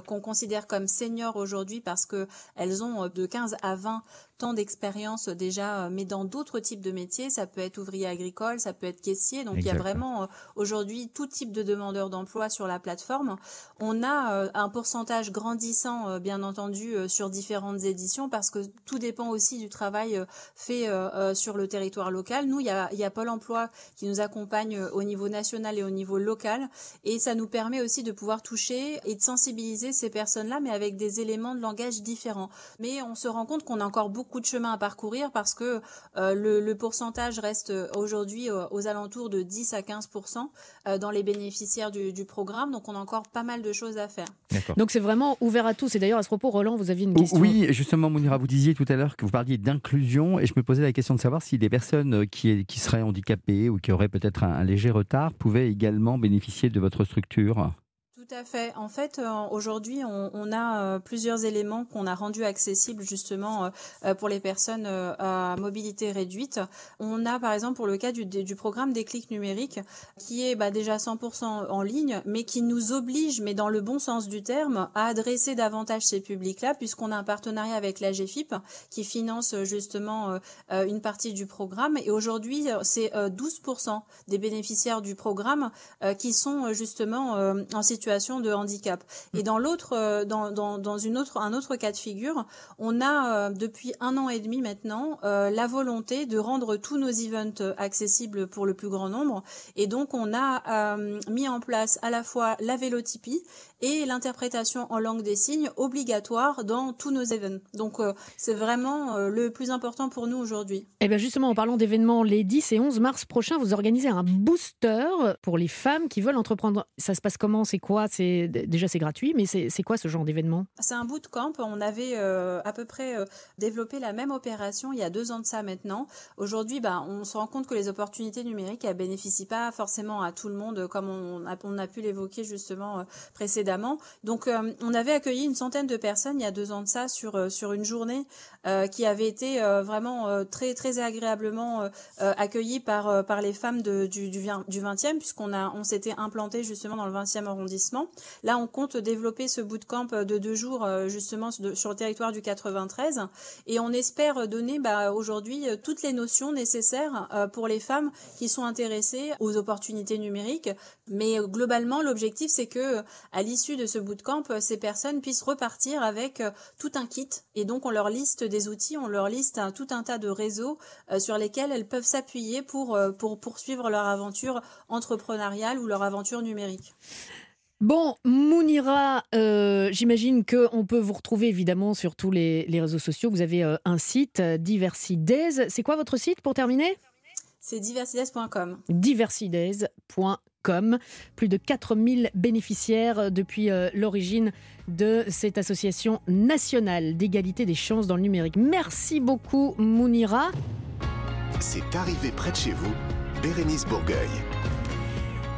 qu'on considère comme seniors aujourd'hui parce que elles ont de 15 à 20 temps d'expérience déjà, euh, mais dans d'autres types de métiers. Ça peut être ouvrier agricole, ça peut être caissier. Donc il y a vraiment euh, aujourd'hui tout type de demandeurs d'emploi sur la plateforme. On a euh, un pourcentage grandissant, bien entendu, sur différentes éditions parce que tout dépend aussi du travail fait sur le territoire local. Nous, il y a, il y a Pôle Emploi qui nous accompagne au niveau national et au niveau local et ça nous permet aussi de pouvoir toucher et de sensibiliser ces personnes-là, mais avec des éléments de langage différents. Mais on se rend compte qu'on a encore beaucoup de chemin à parcourir parce que euh, le, le pourcentage reste euh, aujourd'hui euh, aux alentours de 10 à 15 euh, dans les bénéficiaires du, du programme. Donc on a encore pas mal de choses à faire. Donc c'est vraiment ouvert à tous. Et d'ailleurs, à ce propos, Roland, vous aviez une question. Oui, justement, Mounira, vous disiez tout à l'heure que vous parliez d'inclusion et je me posais la question de savoir si les personnes qui, qui seraient handicapées ou qui auraient peut-être un, un léger retard pouvaient également bénéficier de votre structure. Tout à fait. En fait, euh, aujourd'hui, on, a euh, plusieurs éléments qu'on a rendus accessibles justement euh, pour les personnes à mobilité réduite. On a par exemple pour le cas du, programme des clics numériques qui est bah, déjà 100% en ligne, mais qui nous oblige, mais dans le bon sens du terme, à adresser davantage ces publics-là, puisqu'on a un partenariat avec la GFIP qui finance justement une partie du programme. Et aujourd'hui, c'est euh, 12% des bénéficiaires du programme qui sont justement en situation de handicap. Et dans l'autre, euh, dans, dans, dans une autre, un autre cas de figure, on a euh, depuis un an et demi maintenant euh, la volonté de rendre tous nos events accessibles pour le plus grand nombre. Et donc, on a mis en place à la fois la vélotypie et l'interprétation en langue des signes obligatoire dans tous nos événements. Donc, euh, c'est vraiment euh, le plus important pour nous aujourd'hui. Eh bien justement, en parlant d'événements, les 10 et 11 mars prochains, vous organisez un booster pour les femmes qui veulent entreprendre. Ça se passe comment? C'est quoi? C'est Déjà, c'est gratuit, mais c'est quoi ce genre d'événement? C'est un bootcamp. On avait euh, à peu près euh, développé la même opération il y a deux ans de ça maintenant. Aujourd'hui, bah, on se rend compte que les opportunités numériques, elles bénéficient pas forcément à tout le monde, comme on a, pu l'évoquer justement euh, précédemment. Donc, euh, on avait accueilli une centaine de personnes il y a deux ans de ça sur euh, une journée euh, qui avait été euh, vraiment euh, très très agréablement euh, euh, accueillie par euh, les femmes du du, vin- du 20e puisqu'on s'était implanté justement dans le 20e arrondissement. Là, on compte développer ce bootcamp de deux jours euh, justement sur le territoire du 93 et on espère donner bah, aujourd'hui euh, toutes les notions nécessaires euh, pour les femmes qui sont intéressées aux opportunités numériques. Mais euh, globalement, l'objectif c'est que euh, à l'issue de ce bootcamp, euh, ces personnes puissent repartir avec euh, tout un kit et donc on leur liste des outils, on leur liste un- tout un tas de réseaux euh, sur lesquels elles peuvent s'appuyer euh, pour poursuivre leur aventure entrepreneuriale ou leur aventure numérique. Bon, Mounira, euh, j'imagine qu'on peut vous retrouver évidemment sur tous les, les réseaux sociaux. Vous avez euh, un site, euh, Diversidays. C'est quoi votre site pour terminer? C'est diversides.com. diversidays.com. Plus de 4000 bénéficiaires depuis euh, l'origine de cette association nationale d'égalité des chances dans le numérique. Merci beaucoup, Mounira. C'est arrivé près de chez vous, Bérénice Bourgueil.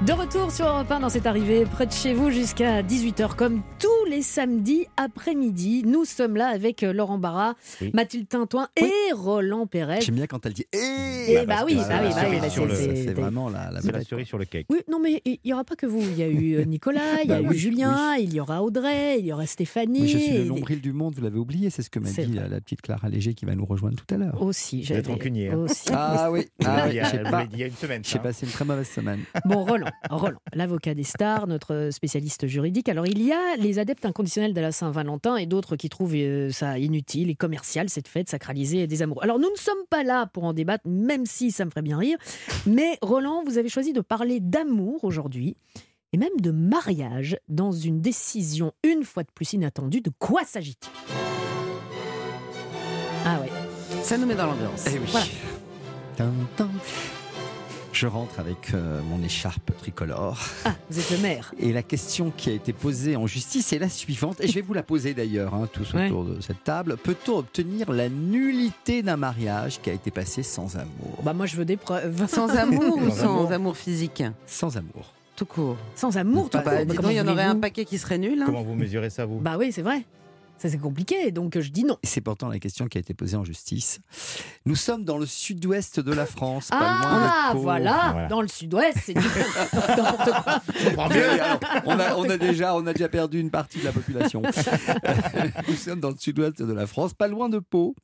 De retour sur Europe 1 dans cette arrivée près de chez vous jusqu'à 18h comme tous les samedis après-midi. Nous sommes là avec euh, Laurent Barra, Oui. Mathilde Tintoin et Roland Pérez. J'aime bien quand elle dit Eh Eh bah bah oui, c'est bah oui, bah c'est- vraiment la, la C'est la cerise sur le cake. Oui, non mais il n'y aura pas que vous. Il y a eu euh, Nicolas, il y a Bah eu oui, Julien, il y aura Audrey, il y aura Stéphanie. Mais je suis le et- nombril du monde, vous l'avez oublié, c'est ce que m'a dit vrai. la, la petite Clara Léger qui va nous rejoindre tout à l'heure. Aussi, j'avais rancunier, hein. aussi. Ah oui, ah il y a une semaine. j'ai passé une très mauvaise semaine. Bon, Roland, Roland, l'avocat des stars, notre spécialiste juridique. Alors, il y a les adeptes inconditionnels de la Saint-Valentin et d'autres qui trouvent euh, ça inutile et commercial, cette fête sacralisée des amours. Alors, nous ne sommes pas là pour en débattre, même si ça me ferait bien rire. Mais, Roland, vous avez choisi de parler d'amour aujourd'hui et même de mariage dans une décision une fois de plus inattendue. De quoi s'agit-il? Ah ouais. Ça nous met dans l'ambiance. Eh oui. Voilà. Je rentre avec euh, mon écharpe tricolore. Ah, vous êtes le maire. Et la question qui a été posée en justice est la suivante, et je vais vous la poser d'ailleurs, hein, tous Ouais. autour de cette table. Peut-on obtenir la nullité d'un mariage qui a été passé sans amour? Bah, moi, je veux des preuves. Sans amour ou Sans sans amour. amour physique? Sans amour. Tout court. Sans amour, tout Bah, court. Bah, Bah, il y en aurait un paquet qui serait nul. hein. Comment vous mesurez ça, vous? Bah oui, c'est vrai. Ça, c'est compliqué, donc je dis non. Et c'est pourtant la question qui a été posée en justice. Nous sommes dans le sud-ouest de la France, pas Ah, loin de Pau. voilà. Voilà. Dans le sud-ouest, c'est. N'importe quoi. Mais alors, on, a, on a déjà, on a déjà perdu une partie de la population. Nous sommes dans le sud-ouest de la France, pas loin de Pau,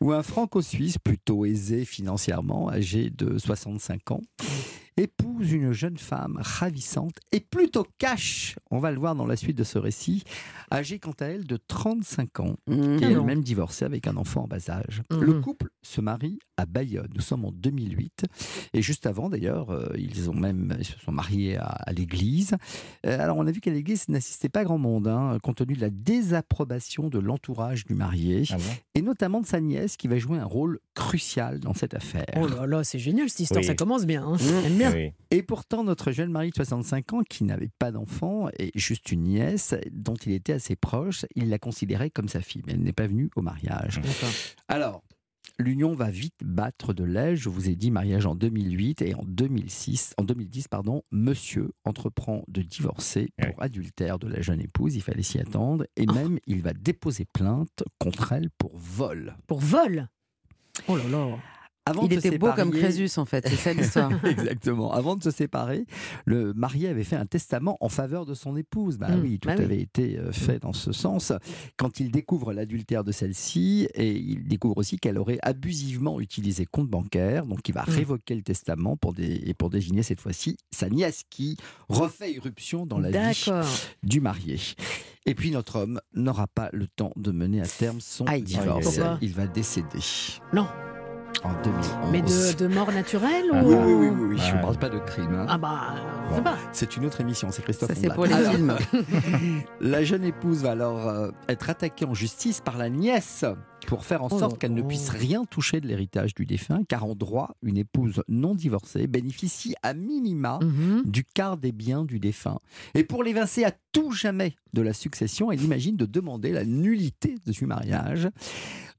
où un franco-suisse plutôt aisé financièrement, âgé de 65 ans, épouse une jeune femme ravissante et plutôt cash, on va le voir dans la suite de ce récit, âgée quant à elle de 35 ans Mmh. et elle-même divorcée avec un enfant en bas âge. Mhm. Le couple se marie à Bayonne. Nous sommes en 2008 et juste avant d'ailleurs, euh, ils ont même ils se sont mariés à, à l'église. Euh, alors on a vu qu'à l'église n'assistait pas grand monde, hein, compte tenu de la désapprobation de l'entourage du marié Ah bon et notamment de sa nièce qui va jouer un rôle crucial dans cette affaire. Oh là là, c'est génial cette histoire, Oui. ça commence bien. hein. Mmh. J'aime bien. Oui. Et pourtant, notre jeune mari de 65 ans, qui n'avait pas d'enfant et juste une nièce dont il était assez proche, il la considérait comme sa fille, mais elle n'est pas venue au mariage. D'accord. Alors, l'union va vite battre de l'aile. Je vous ai dit mariage en 2008 et en 2006, en 2010, pardon, monsieur entreprend de divorcer pour Ouais. adultère de la jeune épouse. Il fallait s'y attendre et Oh. même il va déposer plainte contre elle pour vol. Pour vol? Oh là là Avant Il était beau comme Crésus, en fait, c'est ça l'histoire. Exactement. Avant de se séparer, le marié avait fait un testament en faveur de son épouse. Bah Mm, oui, tout bah oui. avait été euh, fait dans ce sens. Quand il découvre l'adultère de celle-ci, et il découvre aussi qu'elle aurait abusivement utilisé compte bancaire, donc il va Mm. révoquer le testament pour, et pour désigner cette fois-ci sa nièce qui refait irruption dans la vie du marié. Et puis notre homme n'aura pas le temps de mener à terme son Aïe. divorce. Il va décéder. Non. En 2011. Mais de, de mort naturelle Ah, ou... Oui, oui, oui, oui, oui, je ne parle pas de crime. hein. Ah bah, je sais pas. C'est une autre émission, c'est Christophe Ça, c'est pour les films. La jeune épouse va alors euh, être attaquée en justice par la nièce pour faire en Oh sorte qu'elle ne puisse rien toucher de l'héritage du défunt, car en droit, une épouse non divorcée bénéficie à minima Mhm. du quart des biens du défunt. Et pour l'évincer à tout jamais de la succession, elle imagine de demander la nullité du mariage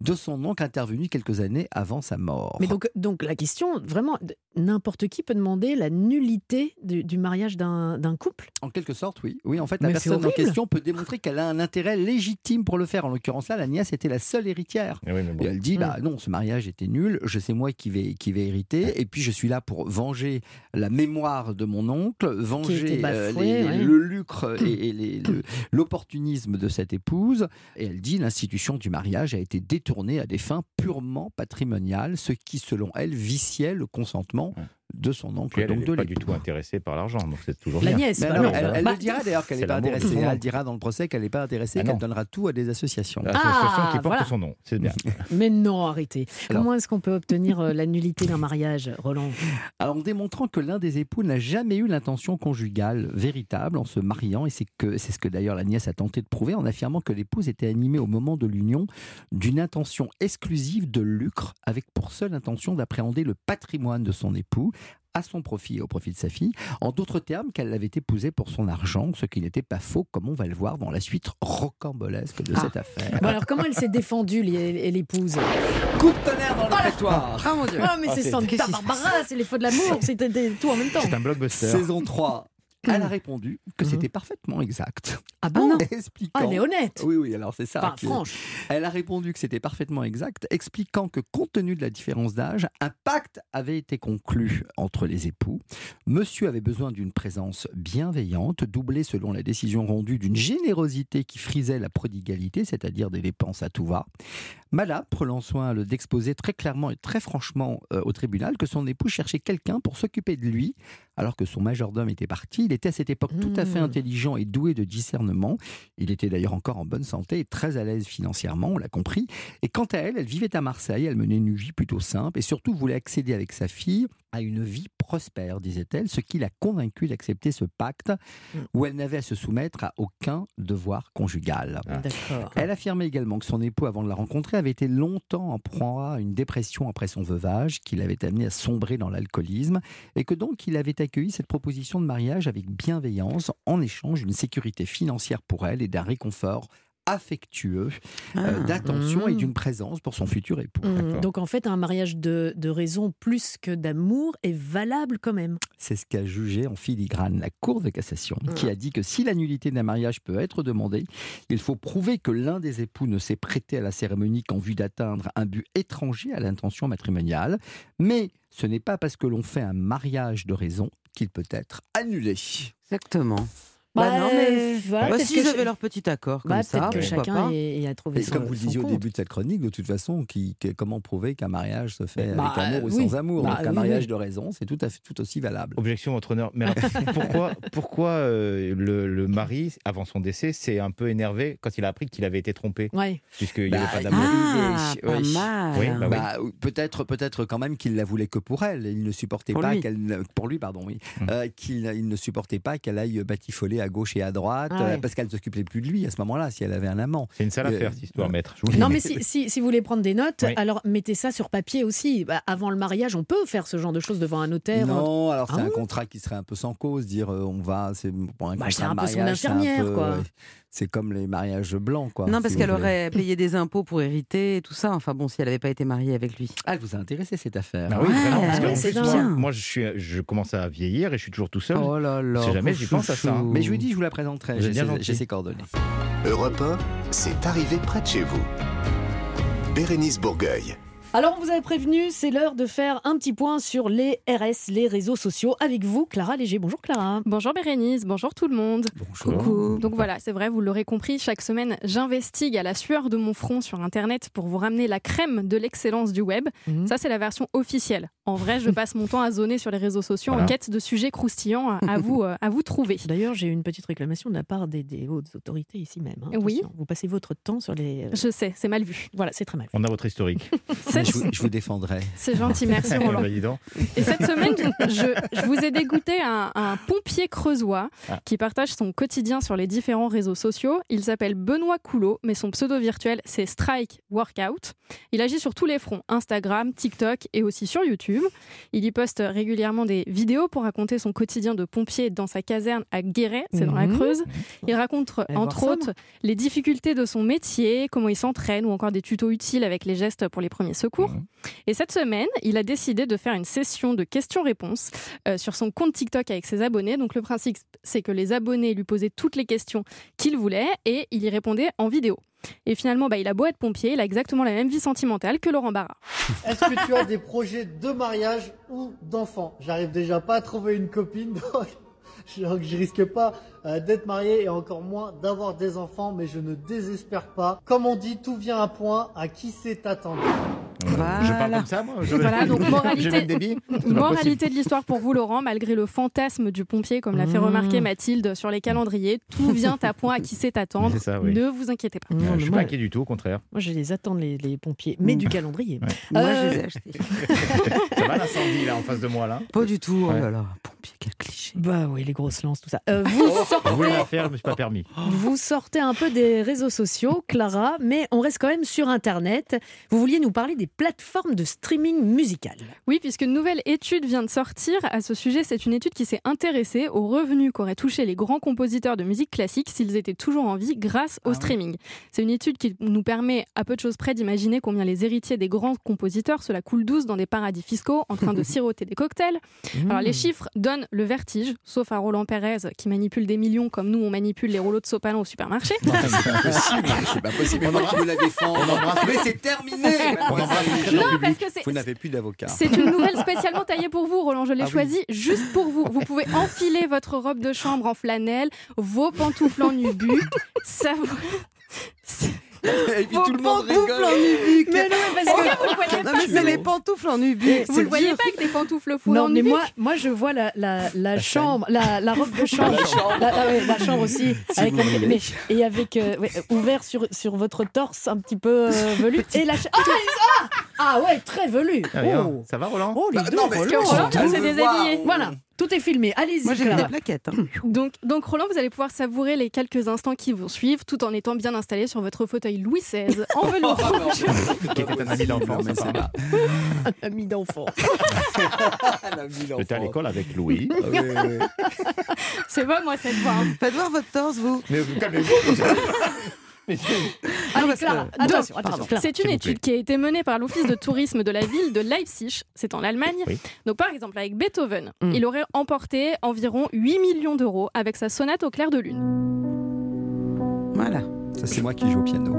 de son oncle intervenu quelques années avant sa mort. Mais donc, donc la question, vraiment, n'importe qui peut demander la nullité du, du mariage d'un couple? En quelque sorte, oui. Oui, en fait, la Mais personne en question peut démontrer qu'elle a un intérêt légitime pour le faire. En l'occurrence, là, la nièce était la seule héritière. Eh oui, mais bon. Et elle dit, Mm. bah non, ce mariage était nul, je sais moi qui vais, qui vais hériter, et puis je suis là pour venger la mémoire de mon oncle, venger euh, bafouée, les- les- ouais. le lucre et, et les- le- l'opportunisme de cette épouse. Et elle dit, l'institution du mariage a été détournée à des fins purement patrimoniales, ce qui, selon elle, viciait le consentement Ouais. De son oncle, elle, donc elle de pas du tout intéressée par l'argent, donc c'est toujours La bien. nièce, bah non. elle, elle Bah, le dira d'ailleurs qu'elle n'est pas intéressée. Elle dira dans le procès qu'elle n'est pas intéressée, Ah qu'elle donnera tout à des associations. L'association Ah, qui porte voilà. son nom, c'est bien. Mais non, arrêtez. Alors- Comment est-ce qu'on peut obtenir euh, la nullité d'un mariage, Roland? Alors, en démontrant que l'un des époux n'a jamais eu l'intention conjugale véritable en se mariant, et c'est que c'est ce que d'ailleurs la nièce a tenté de prouver, en affirmant que l'épouse était animée au moment de l'union d'une intention exclusive de lucre, avec pour seule intention d'appréhender le patrimoine de son époux à son profit et au profit de sa fille. En d'autres termes, qu'elle l'avait épousé pour son argent, ce qui n'était pas faux, comme on va le voir dans la suite rocambolesque de Ah. cette affaire. Bon, alors, comment elle s'est défendue, l'épouse? Coup de tonnerre dans le prétoire Ah mon dieu. Ah, mais Ah, c'est c'est- Santa Barbara, c'est les feux de l'amour, c'était tout en même temps. C'est un blockbuster. Saison 3. Elle a répondu que c'était parfaitement exact. Ah bon Expliquant. Ah, elle est honnête. Oui, oui, alors c'est ça. Enfin, qui franche. Elle a répondu que c'était parfaitement exact, expliquant que compte tenu de la différence d'âge, un pacte avait été conclu entre les époux. Monsieur avait besoin d'une présence bienveillante, doublée selon la décision rendue d'une générosité qui frisait la prodigalité, c'est-à-dire des dépenses à tout va. Madame prenant soin d'exposer très clairement et très franchement euh, au tribunal que son époux cherchait quelqu'un pour s'occuper de lui, alors que son majordome était parti. Il était à cette époque tout à fait Mmh. intelligent et doué de discernement. Il était d'ailleurs encore en bonne santé et très à l'aise financièrement, on l'a compris. Et quant à elle, elle vivait à Marseille, elle menait une vie plutôt simple et surtout voulait accéder avec sa fille à une vie prospère, disait-elle, ce qui l'a convaincue d'accepter ce pacte Mm. où elle n'avait à se soumettre à aucun devoir conjugal. Ah. Elle affirmait également que son époux, avant de la rencontrer, avait été longtemps en proie à une dépression après son veuvage, qui l'avait amené à sombrer dans l'alcoolisme, et que donc il avait accueilli cette proposition de mariage avec bienveillance, en échange d'une sécurité financière pour elle et d'un réconfort affectueux, euh, Ah. d'attention et Mmh. d'une présence pour son futur époux. D'accord. Donc en fait, un mariage de, de raison plus que d'amour est valable quand même. C'est ce qu'a jugé en filigrane la Cour de cassation, qui a dit que si la nullité d'un mariage peut être demandée, il faut prouver que l'un des époux ne s'est prêté à la cérémonie qu'en vue d'atteindre un but étranger à l'intention matrimoniale. Mais ce n'est pas parce que l'on fait un mariage de raison qu'il peut être annulé. Exactement. Bah non, mais voilà, bah, que avaient ch- leur petit accord comme bah, ça, peut-être que chacun ait, ait Et son, comme vous le disiez au début de cette chronique, de toute façon, qui, comment prouver qu'un mariage se fait Bah, avec amour ou oui. sans amour? Bah, Donc un oui, mariage oui. de raison, c'est tout, à fait- tout aussi valable. Objection, votre honneur. Mais pourquoi, pourquoi euh, le, le mari, avant son décès, s'est un peu énervé quand il a appris qu'il avait été trompé? Ouais. Puisqu'il n'y Bah, avait pas d'amour. Ah, Oui. pas Oui. mal. Bah. Bah, peut-être, peut-être quand même qu'il la voulait que pour elle. Il ne supportait Pour pas qu'elle, pour lui, pardon, oui. Euh, qu'il il ne supportait pas qu'elle aille batifoler à gauche et à droite, Ah ouais. euh, parce qu'elle ne s'occupait plus de lui à ce moment-là, si elle avait un amant. C'est une sale Euh, affaire, cette histoire, maître. Je. Non, mais si, si, si vous voulez prendre des notes, Oui. alors mettez ça sur papier aussi. Bah, avant le mariage, on peut faire ce genre de choses devant un notaire. Non, alors c'est Ah un contrat qui serait un peu sans cause, dire euh, on va, c'est pour un Bah, contrat un de peu son mariage, infirmière, peu, quoi. ouais, C'est comme les mariages blancs, quoi. Non, parce si qu'elle aurait payé des impôts pour hériter et tout ça. Enfin bon, si elle n'avait pas été mariée avec lui. Ah, elle vous a intéressé cette affaire. Ah oui, Ouais, vraiment, parce ouais, plus, moi, moi, je, suis, je commence à vieillir et je suis toujours tout seul. Oh là là. On sait jamais, j'y pense à ça, hein. Mais je je vous la présenterai. J'ai bien ses- ses coordonnées. Europe 1, c'est arrivé près de chez vous. Bérénice Bourgueil. Alors, on vous avait prévenu, c'est l'heure de faire un petit point sur les RS, les réseaux sociaux, avec vous, Clara Léger. Bonjour Clara. Bonjour Bérénice, bonjour tout le monde. Bonjour. Coucou. Donc voilà, c'est vrai, vous l'aurez compris, chaque semaine, j'investigue à la sueur de mon front sur Internet pour vous ramener la crème de l'excellence du web. Mhm. Ça, c'est la version officielle. En vrai, je passe mon temps à zoner sur les réseaux sociaux en quête de sujets croustillants à- à vous, euh, à vous trouver. D'ailleurs, j'ai une petite réclamation de la part des, des hautes autorités ici même. hein. Oui. Vous passez votre temps sur les. Je sais, c'est mal vu. Voilà, c'est très mal. On a votre historique. Je vous, je vous défendrai. C'est gentil, merci Roland. Bah, dis donc. Et cette semaine, je, je vous ai dégoûté un, un pompier creusois Ah. qui partage son quotidien sur les différents réseaux sociaux. Il s'appelle Benoît Coulot, mais son pseudo virtuel, c'est Strike Workout. Il agit sur tous les fronts, Instagram, TikTok et aussi sur YouTube. Il y poste régulièrement des vidéos pour raconter son quotidien de pompier dans sa caserne à Guéret, c'est dans la Mhm. Creuse. Il raconte Allez entre ça, autres les difficultés de son métier, comment il s'entraîne ou encore des tutos utiles avec les gestes pour les premiers secours. Mhm. Et cette semaine, il a décidé de faire une session de questions-réponses euh, sur son compte TikTok avec ses abonnés. Donc le principe, c'est que les abonnés lui posaient toutes les questions qu'ils voulaient et il y répondait en vidéo. Et finalement, bah, il a beau être pompier, il a exactement la même vie sentimentale que Laurent Barra. Est-ce que tu as des projets de mariage ou d'enfant J'arrive déjà pas à trouver une copine, donc donc je risque pas euh, d'être marié et encore moins d'avoir des enfants, mais je ne désespère pas. Comme on dit, tout vient à point. À qui c'est attendu Je parle Voilà. comme ça, moi je, Voilà, donc moralité-. Moralité de l'histoire pour vous, Laurent, malgré le fantasme du pompier, comme l'a fait Mmh. remarquer Mathilde sur les calendriers, tout vient à point à qui sait attendre. C'est ça, oui. Ne vous inquiétez pas. Euh, Non, je suis moi, pas inquiet du tout, au contraire. moi, je les attends, les, les pompiers, mais du calendrier. Ouais. Moi, Euh, je les ai achetés. Ça va l'incendie là en face de moi là Pas du tout. Oh Ouais. là là. Pompier, quel cliché. Bah oui, les grosses lances, tout ça. Euh, vous, sortez, faire, pas permis. vous sortez un peu des réseaux sociaux, Clara, mais on reste quand même sur Internet. Vous vouliez nous parler des plateformes de streaming musical. Oui, puisque une nouvelle étude vient de sortir à ce sujet. C'est une étude qui s'est intéressée aux revenus qu'auraient touché les grands compositeurs de musique classique s'ils étaient toujours en vie grâce au Ah oui. streaming. C'est une étude qui nous permet, à peu de choses près, d'imaginer combien les héritiers des grands compositeurs cela coule douce dans des paradis fiscaux en train de siroter des cocktails. Alors Mmh. les chiffres donnent le vertige, sauf à Roland Pérez qui manipule des millions comme nous on manipule les rouleaux de sopalin au supermarché. Non, c'est pas possible. Qui veux la défendre. Mais c'est terminé. Non, parce que c'est Vous n'avez plus d'avocat. C'est une nouvelle spécialement taillée pour vous, Roland. Je l'ai Ah oui. choisie juste pour vous. Vous pouvez enfiler votre robe de chambre en flanelle, vos pantoufles en nubu. Ça vous... Et puis Vos tout le monde pantoufles rigole. en nubuck. Mais non, parce Est-ce que... que vous le voyez Non, pas mais c'est les pantoufles en nubuck. Vous c'est le voyez dur. pas avec des pantoufles foules Non, en mais moi, moi, je vois la, la, la chambre, la, la robe de chambre. La chambre. La, la- la aussi. Si avec vous la- mais- et avec, euh, ouais, ouvert sur, sur votre torse un petit peu euh, velu. Et la ah, ah, ah ouais, très velu. Ah. Oh, Ça va Roland oh les Bah, deux, non, mais Roland. je c'est veux déshabillé. Voilà, tout est filmé. Allez-y, Moi, j'ai Clara. des plaquettes. hein. donc, donc, Roland, vous allez pouvoir savourer les quelques instants qui vont suivre tout en étant bien installé sur votre fauteuil Louis XVI en velours. Non, Qui était un ami d'enfance, Non, mais ça va. Un ami d'enfant. J'étais à l'école avec Louis. Oui, oui, oui. C'est pas moi cette voix. hein. Faites voir votre torse, vous. Mais vous calmez-vous. C'est- Allez, Clara, attention, attention, une étude qui a été menée par l'Office de tourisme de la ville de Leipzig, c'est en Allemagne. Oui. Donc par exemple avec Beethoven, Mm. il aurait emporté environ 8 millions d'euros avec sa sonate au clair de lune. Voilà. Ça, c'est moi qui joue au piano.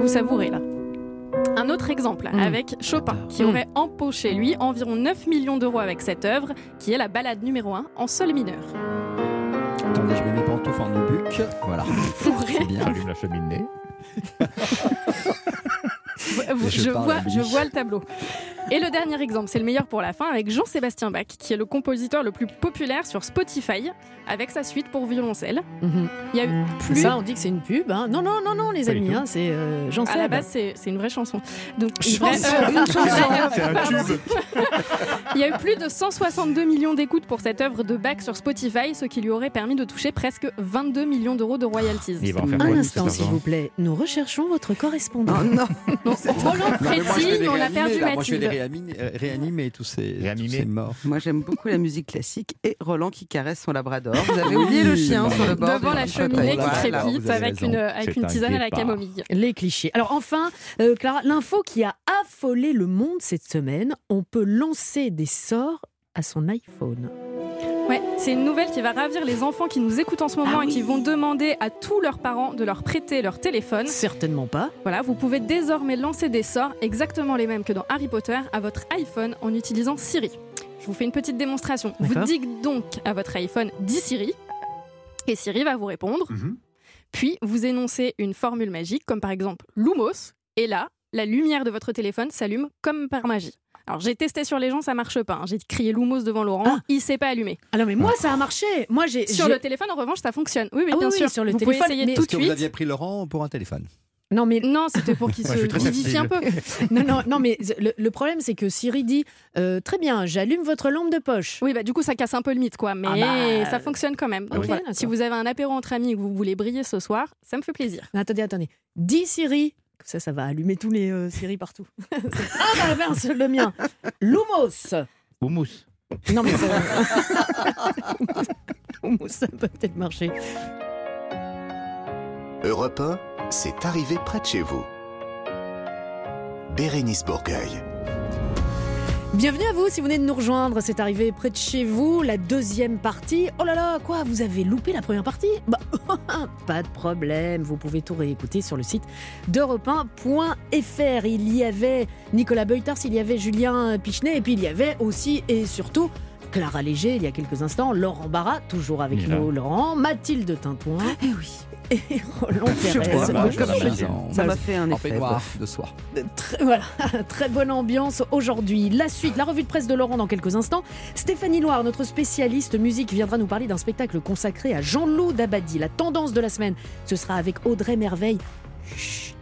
Vous savourez là. Un autre exemple Mm. avec Chopin, qui Mm. aurait empoché lui environ 9 millions d'euros avec cette œuvre, qui est la balade numéro 1 en sol mineur. Attendez, je mets mes pantoufles en nubuck. Voilà. C'est bien. Allume la cheminée. Vous- je vois, je vois le tableau. Et le dernier exemple, c'est le meilleur pour la fin, avec Jean-Sébastien Bach, qui est le compositeur le plus populaire sur Spotify, avec sa suite pour violoncelle. Mhm. Il y a eu plus... Ça, on dit que c'est une pub. hein. Non, non, non, non, les amis, hein, c'est euh, Jean À la base, c'est une vraie chanson. Donc, une vraie- une chanson. C'est un tube. Il y a eu plus de 162 millions d'écoutes pour cette œuvre de Bach sur Spotify, ce qui lui aurait permis de toucher presque 22 millions d'euros de royalties. Il va en faire Un instant, 17 s'il vous plaît. Nous recherchons votre correspondant. Oh non, Roland les on a perdu là. Moi, je vais les Mathilde. réanimer, euh, réanimer tous ces, Réanimer. tous ces morts. moi j'aime beaucoup la musique classique et Roland qui caresse son labrador. Vous avez oublié le chien sur le bord. Devant la cheminée qui crépite avec une, avec C'est une un tisane à la camomille. Les clichés. Alors enfin, euh, Clara, l'info qui a affolé le monde cette semaine, on peut lancer des sorts à son iPhone. Ouais, c'est une nouvelle qui va ravir les enfants qui nous écoutent en ce moment Ah et qui oui. vont demander à tous leurs parents de leur prêter leur téléphone. Certainement pas. Voilà, vous pouvez désormais lancer des sorts exactement les mêmes que dans Harry Potter à votre iPhone en utilisant Siri. Je vous fais une petite démonstration. Vous dites donc à votre iPhone dis Siri et Siri va vous répondre. Mhm. Puis vous énoncez une formule magique comme par exemple Lumos et là, la lumière de votre téléphone s'allume comme par magie. Alors j'ai testé sur les gens, ça marche pas. hein. J'ai crié Lumos devant Laurent, Ah. il s'est pas allumé. Ah non, mais moi, ça a marché. Moi, j'ai. Sur le téléphone, en revanche, ça fonctionne. Oui, oui, Ah bien oui, oui, sûr. sur le vous téléphone, pouvez essayer mais- tout de que vous suite. aviez pris Laurent pour un téléphone? Non, mais Non, c'était pour qu'il se vivifie un peu. non, non, non, mais le, le problème, c'est que Siri dit euh, très bien, j'allume votre lampe de poche. Oui, bah du coup, ça casse un peu le mythe, quoi. Mais Ah bah, ça fonctionne quand même. Donc, voilà. Si vous avez un apéro entre amis et que vous voulez briller ce soir, ça me fait plaisir. Mais attendez, attendez. Dis Siri. Ça, ça va allumer tous les euh, Siri partout. Ah bah mince, le mien. Lumos. Houmous. Non mais ça. Lumos, ça peut peut-être marcher. Europe 1, c'est arrivé près de chez vous. Bérénice Bourgueil. Bienvenue à vous si vous venez de nous rejoindre. C'est arrivé près de chez vous, la deuxième partie. Oh là là, quoi Vous avez loupé la première partie? Bah, pas de problème. Vous pouvez tout réécouter sur le site d'europe 1.fr. Il y avait Nicolas Beutars, il y avait Julien Pichenet, et puis il y avait aussi et surtout Clara Léger il y a quelques instants, Laurent Barra, toujours avec nous, Laurent, Mathilde Tintouin Eh oui, et Roland Je Pérez. bah, ça. m'a fait un effet. de soie. Très, voilà, très bonne ambiance aujourd'hui. La suite, la revue de presse de Laurent dans quelques instants. Stéphanie Loire, notre spécialiste musique, viendra nous parler d'un spectacle consacré à Jean-Loup Dabadi. La tendance de la semaine, ce sera avec Audrey Merveille. Chut,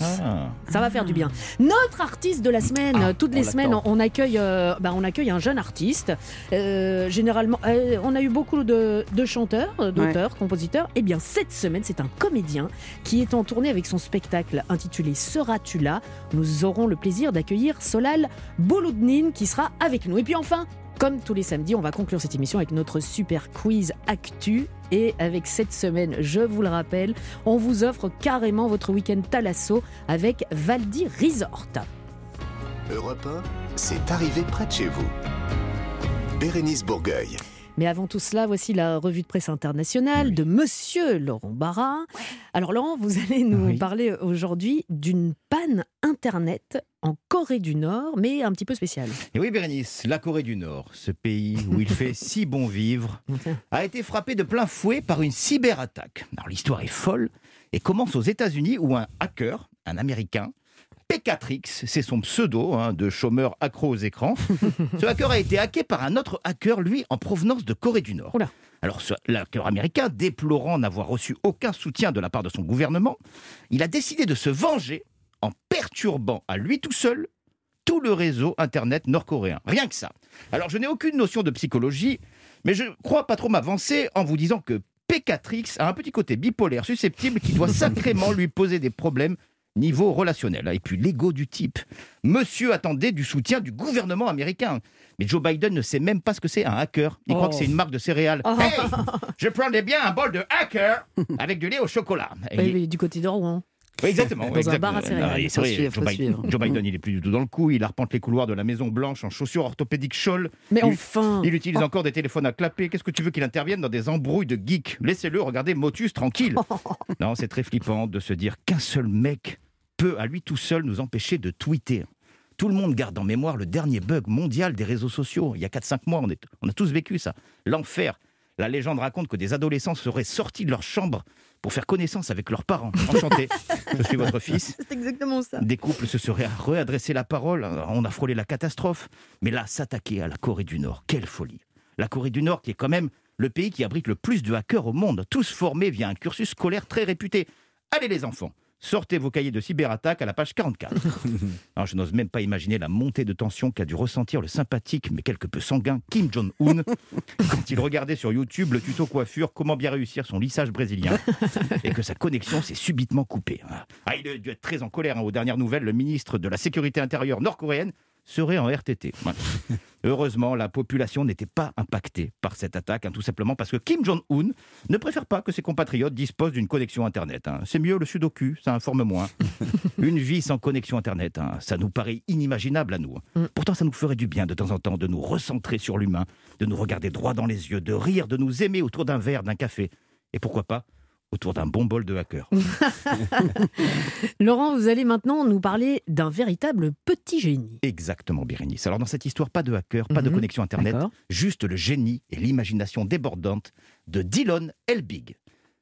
Ah. Ça va faire du bien. Notre artiste de la semaine, Ah, toutes les semaines, on, accueille, euh, bah, on accueille un jeune artiste. Euh, généralement, euh, on a eu beaucoup de, de chanteurs, d'auteurs, compositeurs. Eh bien, cette semaine, c'est un comédien qui est en tournée avec son spectacle intitulé Seras-tu là Nous aurons le plaisir d'accueillir Solal Bouloudnine qui sera avec nous. Et puis enfin, comme tous les samedis, on va conclure cette émission avec notre super quiz actu. Et avec cette semaine, je vous le rappelle, on vous offre carrément votre week-end Thalasso avec Valdi Resort. Europe 1, c'est arrivé près de chez vous. Bérénice Bourgueil. Mais avant tout cela, voici la revue de presse internationale de Monsieur Laurent Barra. Alors Laurent, vous allez nous Oui. parler aujourd'hui d'une panne Internet en Corée du Nord, mais un petit peu spéciale. Et oui, Bérénice, la Corée du Nord, ce pays où il fait si bon vivre, a été frappé de plein fouet par une cyberattaque. Alors l'histoire est folle et commence aux États-Unis où un hacker, un Américain, P4X, c'est son pseudo hein, de chômeur accro aux écrans. ce hacker a été hacké par un autre hacker, lui, en provenance de Corée du Nord. Oula. Alors, ce hacker américain, déplorant n'avoir reçu aucun soutien de la part de son gouvernement, il a décidé de se venger en perturbant à lui tout seul tout le réseau Internet nord-coréen. Rien que ça. Alors, je n'ai aucune notion de psychologie, mais je crois pas trop m'avancer en vous disant que P4X a un petit côté bipolaire susceptible qui doit sacrément lui poser des problèmes niveau relationnel. Et puis l'ego du type. Monsieur attendait du soutien du gouvernement américain. Mais Joe Biden ne sait même pas ce que c'est un hacker. Il croit Oh. que c'est une marque de céréales. Oh. Hey, je prendrais bien un bol de hacker avec du lait au chocolat. Et- Oui, du côté de Rouen. oui, exactement. Dans oui, un exactement. bar à céréales. Ah, Faut c'est vrai, suivre, Joe, Biden, suivre. Joe Biden, il est plus du tout dans le coup. Il arpente les couloirs de la Maison Blanche en chaussures orthopédiques Scholl. Mais Il- enfin Il utilise encore des téléphones à clapper. Qu'est-ce que tu veux qu'il intervienne dans des embrouilles de geeks? Laissez-le regarder Motus tranquille. non, c'est très flippant de se dire qu'un seul mec peut à lui tout seul nous empêcher de tweeter. Tout le monde garde en mémoire le dernier bug mondial des réseaux sociaux. Il y a 4-5 mois, on, est- on a tous vécu ça. L'enfer. La légende raconte que des adolescents seraient sortis de leur chambre pour faire connaissance avec leurs parents. Enchanté, je suis votre fils. C'est exactement ça. Des couples se seraient réadressé la parole, on a frôlé la catastrophe. Mais là, s'attaquer à la Corée du Nord, quelle folie La Corée du Nord qui est quand même le pays qui abrite le plus de hackers au monde, tous formés via un cursus scolaire très réputé. Allez les enfants, sortez vos cahiers de cyberattaque à la page 44. Alors, je n'ose même pas imaginer la montée de tension qu'a dû ressentir le sympathique mais quelque peu sanguin Kim Jong-un quand il regardait sur YouTube le tuto coiffure comment bien réussir son lissage brésilien et que sa connexion s'est subitement coupée. Ah, il a dû être très en colère. hein. Aux dernières nouvelles, le ministre de la Sécurité intérieure nord-coréenne serait en RTT. Heureusement, la population n'était pas impactée par cette attaque, hein, tout simplement parce que Kim Jong-un ne préfère pas que ses compatriotes disposent d'une connexion Internet. hein. C'est mieux le sudoku, ça informe moins. Une vie sans connexion Internet, hein, ça nous paraît inimaginable à nous. Pourtant, ça nous ferait du bien de temps en temps de nous recentrer sur l'humain, de nous regarder droit dans les yeux, de rire, de nous aimer autour d'un verre, d'un café. Et pourquoi pas autour d'un bon bol de hacker. Laurent, vous allez maintenant nous parler d'un véritable petit génie. Exactement, Bérénice. Alors dans cette histoire, pas de hacker, pas de Mhm. connexion Internet, juste le génie et l'imagination débordante de Dylan Elbig,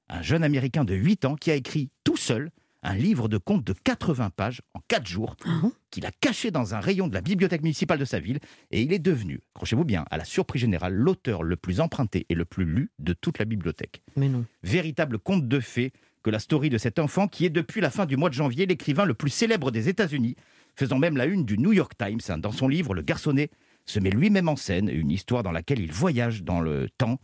un jeune Américain de 8 ans qui a écrit tout seul un livre de contes de 80 pages en 4 jours, qu'il a caché dans un rayon de la bibliothèque municipale de sa ville, et il est devenu, accrochez-vous bien, à la surprise générale, l'auteur le plus emprunté et le plus lu de toute la bibliothèque. Mais non. Véritable conte de fées que la story de cet enfant qui est depuis la fin du mois de janvier l'écrivain le plus célèbre des États-Unis, faisant même la une du New York Times. hein. Dans son livre, le garçonnet se met lui-même en scène, une histoire dans laquelle il voyage dans le temps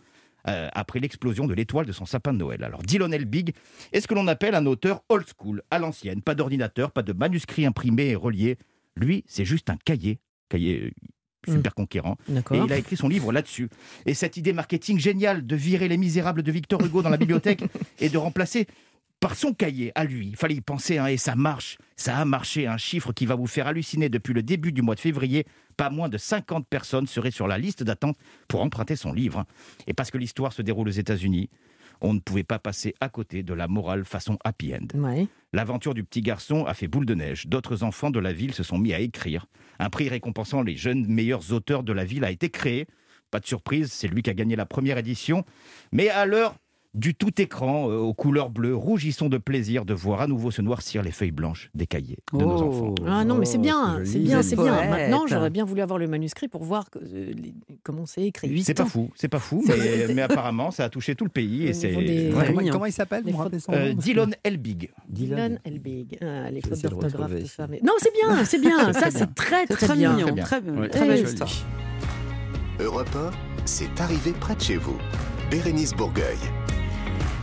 euh, après l'explosion de l'étoile de son sapin de Noël. Alors Dylan Elbig est ce que l'on appelle un auteur old school, à l'ancienne, pas d'ordinateur, pas de manuscrit imprimé et relié. Lui, c'est juste un cahier, cahier euh, super conquérant. Et il a écrit son livre là-dessus. Et cette idée marketing géniale de virer les misérables de Victor Hugo dans la bibliothèque et de remplacer par son cahier à lui. Il fallait y penser, hein, et ça marche. Ça a marché. Un chiffre qui va vous faire halluciner depuis le début du mois de février. Pas moins de 50 personnes seraient sur la liste d'attente pour emprunter son livre. Et parce que l'histoire se déroule aux États-Unis, on ne pouvait pas passer à côté de la morale façon happy end. Ouais. L'aventure du petit garçon a fait boule de neige. D'autres enfants de la ville se sont mis à écrire. Un prix récompensant les jeunes meilleurs auteurs de la ville a été créé. Pas de surprise, c'est lui qui a gagné la première édition. Mais à l'heure du tout écran euh, aux couleurs bleues, rougissons de plaisir de voir à nouveau se noircir les feuilles blanches des cahiers de nos enfants. Ah non, mais c'est bien, c'est bien, c'est bien. Maintenant, j'aurais bien voulu avoir le manuscrit pour voir que, euh, les- comment c'est écrit. C'est pas fou, c'est pas fou, mais, apparemment ça a touché tout le pays et Au c'est niveau des- Ouais. Comment, il s'appelle Euh, Dylan Elbig. Dylan Elbig. Ah, les fautes d'orthographe, tout ça. mais- Non, c'est bien, c'est bien. Ça, c'est très, très, mignon, Très bien. très, bien, Ouais, très très belle histoire. Europe 1, c'est arrivé près de chez vous. Bérénice Bourgueil.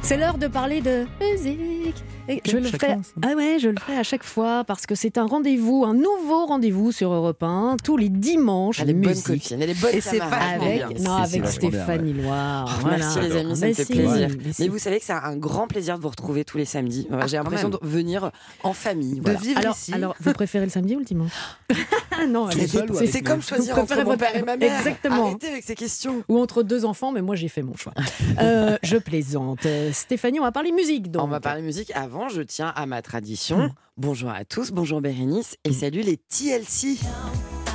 C'est l'heure de parler de musique. Et je le ferai. Ah ouais, je le ferai à chaque fois parce que c'est un rendez-vous, un nouveau rendez-vous sur Europe 1 tous les dimanches. Elle est bonne musique. copine, elle est bonne Et c'est Avec, bien. non, avec bien, Stéphanie Loire. Oh, Voilà. Merci les amis, ça me fait si, plaisir. mais si. Mais vous savez que c'est un grand plaisir de vous retrouver tous les samedis. J'ai Ah, quand l'impression de venir en famille. De voilà. vivre alors, ici. alors, vous préférez le samedi ou le dimanche Ah non, C'est- comme choisir Vous entre mon votre- père et ma mère. Exactement. Arrêtez avec ces questions. ou entre deux enfants, mais moi j'ai fait mon choix. Euh, je plaisante. Stéphanie, on va parler musique donc. On va parler musique. Avant, je tiens à ma tradition. Bonjour à tous, bonjour Bérénice et salut les TLC.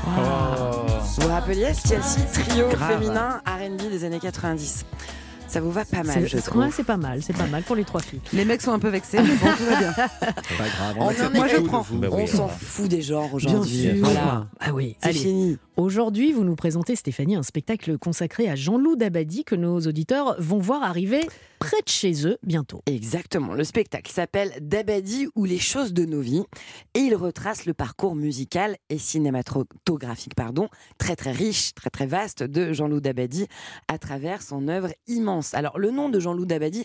Vous vous rappeliez TLC, trio Grave. féminin R&B des années 90. Ça vous va pas mal, C'est- je ouais, trouve. c'est pas mal, c'est pas mal pour les trois filles. Les mecs sont un peu vexés, mais bon, tout va bien. C'est pas grave. On Moi, je vous. Bah On s'en fout des genres aujourd'hui. Voilà. Ah oui, C'est fini. Aujourd'hui, vous nous présentez, Stéphanie, un spectacle consacré à Jean-Loup Dabadi que nos auditeurs vont voir arriver près de chez eux bientôt. Exactement. Le spectacle s'appelle Dabadi ou les choses de nos vies et il retrace le parcours musical et cinématographique, pardon, très très riche, très très vaste de Jean-Loup Dabadi à travers son œuvre immense. Alors le nom de Jean-Loup Dabadi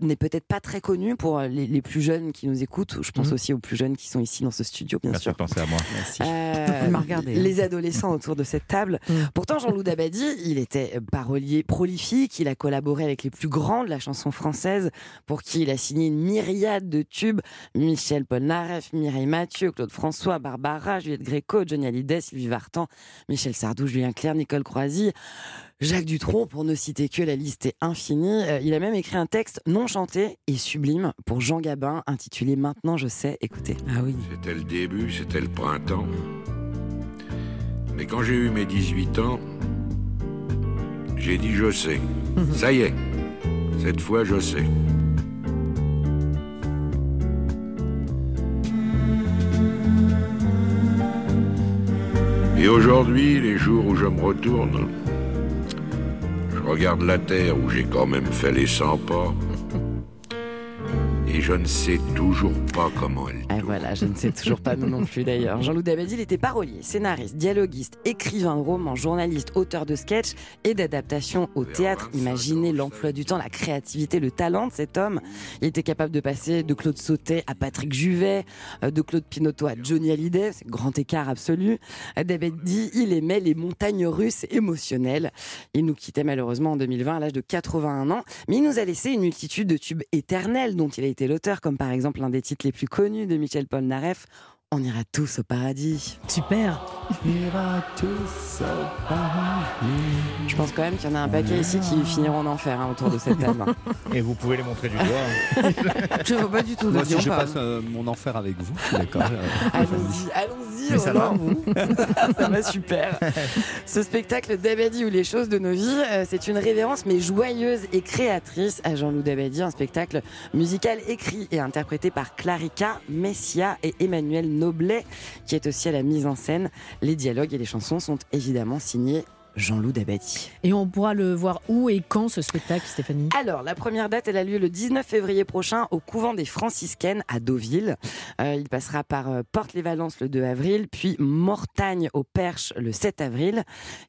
n'est peut-être pas très connu pour les, les plus jeunes qui nous écoutent. Je pense Mhm. aussi aux plus jeunes qui sont ici dans ce studio, bien Merci sûr. de penser à moi. Euh, m'a regardé, hein. les adolescents autour de cette table. Mm. Pourtant, Jean-Loup Dabadi, il était parolier prolifique, il a collaboré avec les plus grands de la chanson française, pour qui il a signé une myriade de tubes. Michel Polnareff, Mireille Mathieu, Claude François, Barbara, Juliette Gréco, Johnny Hallyday, Sylvie Vartan, Michel Sardou, Julien Clerc, Nicole Croisy, Jacques Dutronc, pour ne citer que, la liste est infinie. Euh, Il a même écrit un texte non chanté et sublime pour Jean Gabin, intitulé Maintenant je sais. Écoutez. Ah oui. C'était le début, c'était le printemps. Mais quand j'ai eu mes 18 ans, j'ai dit je sais. Ça y est, cette fois je sais. Et aujourd'hui, les jours où je me retourne, regarde la terre où j'ai quand même fait les 100 pas. Je ne sais toujours pas comment elle Et voilà, je ne sais toujours pas nous non plus d'ailleurs. Jean-Loup Dabadi, il était parolier, scénariste, dialoguiste, écrivain de romans, journaliste, auteur de sketchs et d'adaptations au théâtre. Imaginez l'emploi du temps, la créativité, le talent de cet homme. Il était capable de passer de Claude Sautet à Patrick Juvet, euh, de Claude Pinoteau à Johnny Hallyday, c'est grand écart absolu. Euh, Dabadi, il aimait les montagnes russes émotionnelles. Il nous quittait malheureusement en 2020 à l'âge de 81 ans, mais il nous a laissé une multitude de tubes éternels dont il a été comme par exemple l'un des titres les plus connus de Michel Polnareff, On ira tous au paradis. Super. On ira tous au paradis. Je pense quand même qu'il y en a un paquet ici qui finiront en enfer hein, autour de cette table. Et vous pouvez les montrer du doigt. Je vois pas du tout. Moi, ne si je pas. passe euh, mon enfer avec vous, d'accord. Euh, Allons-y, allons-y, ça va vous. ça va super. Ce spectacle Dabadi ou les choses de nos vies, euh, c'est une révérence mais joyeuse et créatrice à Jean-Loup Dabadi, un spectacle musical écrit et interprété par Clarica, Messia et Emmanuel Qui est aussi à la mise en scène. Les dialogues et les chansons sont évidemment signés Jean-Loup Dabadi. Et on pourra le voir où et quand ce spectacle, Stéphanie? Alors, la première date, elle a lieu le 19 février prochain au couvent des franciscaines à Deauville. Euh, il passera par euh, Porte-les-Valences le 2 avril, puis Mortagne au Perche le 7 avril.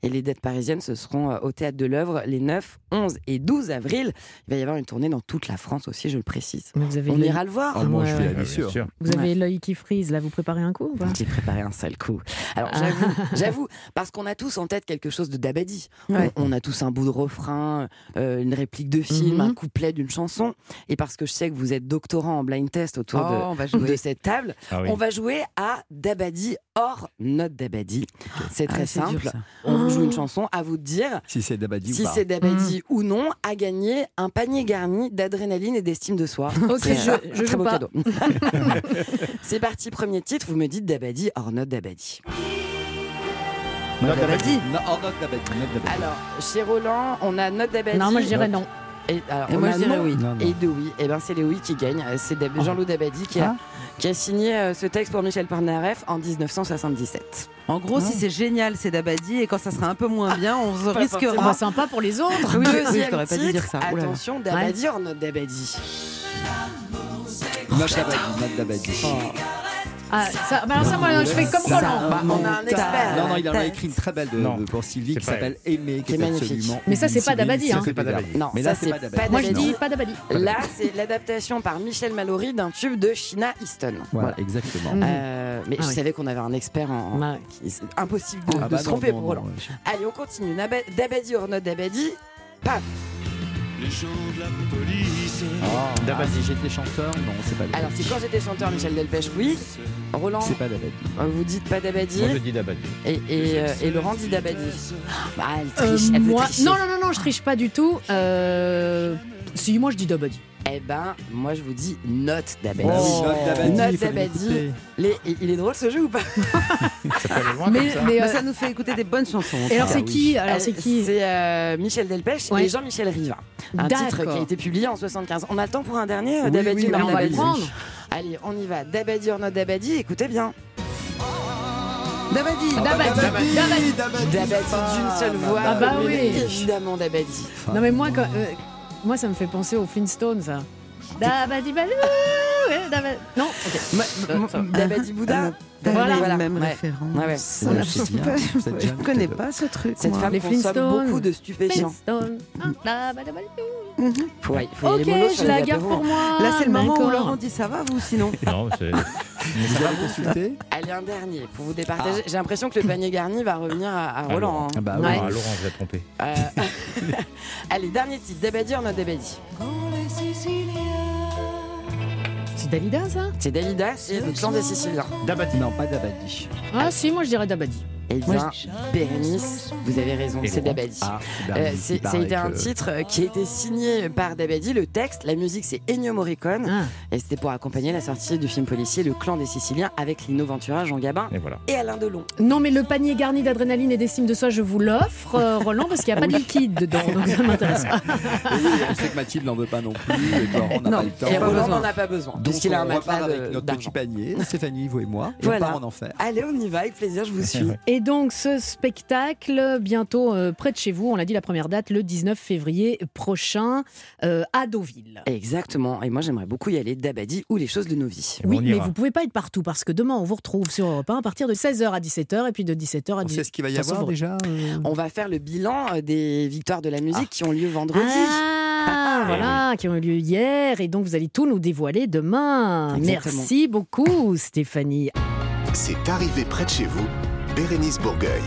Et les dates parisiennes, ce seront euh, au Théâtre de l'œuvre les 9, 11 et 12 avril. Il va y avoir une tournée dans toute la France aussi, je le précise. Vous avez On ira le voir. Ah, moi, je Ouais, vais ouais. aller bien sûr. sûr. Vous avez l'œil qui frise, là, vous préparez un coup J'ai préparé un sale coup. Alors Ah. j'avoue, j'avoue, parce qu'on a tous en tête quelque chose de Dabadi. Ouais. On, on a tous un bout de refrain, euh, une réplique de film, Mhm. un couplet d'une chanson. Et parce que je sais que vous êtes doctorant en blind test autour Oh, on va jouer. de, de cette table, Ah oui. on va jouer à Dabadi hors notre Dabadi. C'est très Ah, dur, simple. on vous joue une chanson, à vous de dire Si c'est Dabadi si ou pas. c'est Dabadi Mm. ou non, à gagner un panier garni d'adrénaline et d'estime de soi. Ok, C'est je- très joue beau pas. cadeau. c'est parti, premier titre, vous me dites Dabadi hors. Note Dabadi. Oh, note note Dabadi. Alors, chez Roland, on a notre Dabadi. Non, moi je dirais non. Et, alors, Et on moi, je dirais oui. Non, non. Et de oui. Et ben c'est les oui qui gagnent. Euh, C'est Dab- Jean-Loup Dabadi qui a, Ah. qui a signé euh, ce texte pour Michel Polnareff en 1977. En gros, si c'est génial, c'est Dabadi, et quand ça sera un peu moins bien, on Pas risquera. Ah bah, sympa pour les autres. Oui, oui, je t'aurais pas dû dire ça. Attention, Dabadi hors notre Dabadi. Note Dabadi. Note Dabadi. Ah, ça, bah alors ça, moi, je fais comme Roland. Bah, on a un expert. Non, non, il en a écrit une très belle de, Non. de- pour Sylvie qui C'est pas s'appelle Aimé, qui C'est est magnifique. absolument. Mais ça, c'est pas. Dabadi, hein. C'est pas Dabadi. Non, Mais ça là, c'est c'est pas Dabadi. pas Moi je dis pas d'Abadi. Là, c'est l'adaptation par Michel Mallory d'un tube de Sheena Easton. Voilà, exactement. Mhm. Euh, mais Ah je oui. savez qu'on avait un expert en. Ouais. qui- C'est impossible de, Ah de bah se non, tromper non, pour non, Roland. ouais. Allez, on continue. Naba- Dabadi hors notre Dabadi. Paf Ah, Dabadi, j'étais chanteur Non, c'est pas Dabadi. Alors, c'est quand j'étais chanteur, Michel Delpech, oui. Roland, C'est pas Dabadi. euh, vous dites pas Dabadi. Moi je dis Dabadi. Et, et, euh, et Laurent dit Dabadi. Bah, elle Euh, triche, elle moi, non, non, non, non, je triche pas du tout. Euh, si, moi je dis Dabadi. Eh ben, moi je vous dis note Dabadi. Oh, note Dabadi, Note il Dabadi. est drôle ce jeu ou pas Ça peut aller loin Mais, comme ça. mais, euh, ça nous fait écouter des bonnes chansons. et alors Ah c'est oui. qui Alors Euh, c'est qui C'est euh, Michel Delpech Ouais. et Jean-Michel Riva. Un titre qui a été publié en 75. On a le temps pour un dernier, euh, Oui, Dabadi oui, on va le Dabadi prendre. Allez, on y va. Dabadi or not Dabadi, écoutez bien. Dabadi. Dabadi. Dabadi. Dabadi d'une seule voix. Ah bah oui. Évidemment Dabadi. Non mais moi, quand- euh, moi ça me fait penser aux Flintstones, ça. Dabadi balou, ouais, dabadi- Non, ok. Moi- Bouddha. Voilà. Voilà. même Ouais. référence. Ouais, ouais. On a- pas- Cette Je jeune connais pas ce truc. Cette moi. femme Les consomme beaucoup de stupéfiants. Ah, dabadi balou. Faut, ouais, faut y aller Ok, je la les garde pour moi. Là, c'est le moment où. Laurent dit ça va, vous sinon Non, c'est. Vous avez consulté Allez, un dernier pour vous départager. J'ai l'impression que le panier garni va revenir à, à Roland. Ah bah hein. Ouais. Ah, Laurent, vous êtes trompé. Euh, Allez, dernier titre. Dabadi or not Dabadi. C'est Dalida, ça? C'est Dalida, c'est le clan des Siciliens. Dabadi. Non, pas Dabadi. Ah si, moi je dirais Dabadi. Eh bien, Bérénice, vous avez raison, c'est Dabadi. Ah, Euh, été un titre euh, qui a été signé par Dabadi. Le texte, la musique, c'est Ennio Morricone. Ah. Et c'était pour accompagner la sortie du film policier Le clan des Siciliens avec Lino Ventura, Jean Gabin Et voilà. et Alain Delon. Non, mais le panier garni d'adrénaline et d'estime de soi, je vous l'offre, euh, Roland, parce qu'il n'y a pas de liquide dedans, donc ça m'intéresse pas. On sait que Mathilde n'en veut pas non plus, et Laurent n'a pas le temps. et Roland n'en a pas besoin, Donc puisqu'il a un on matelas repart avec notre petit panier, Stéphanie, vous et moi, et Voilà. on part en enfer. Allez, on y va, avec plaisir, je vous suis. Et donc, ce spectacle, bientôt euh, près de chez vous, on l'a dit, la première date, le 19 février prochain, euh, à Deauville. Exactement, et moi j'aimerais beaucoup y aller, Dabadi ou les choses de nos vies. Oui, mais vous pouvez pas être partout parce que demain on vous retrouve sur Europe 1 à partir de 16h à 17h et puis de 17h à 18h. On sait ce qu'il va y avoir déjà euh On va faire le bilan des victoires de la musique qui ont lieu vendredi. Ah, voilà, qui ont eu lieu hier et donc vous allez tout nous dévoiler demain. Exactement. Merci beaucoup Stéphanie. C'est arrivé près de chez vous, Bérénice Bourgueil.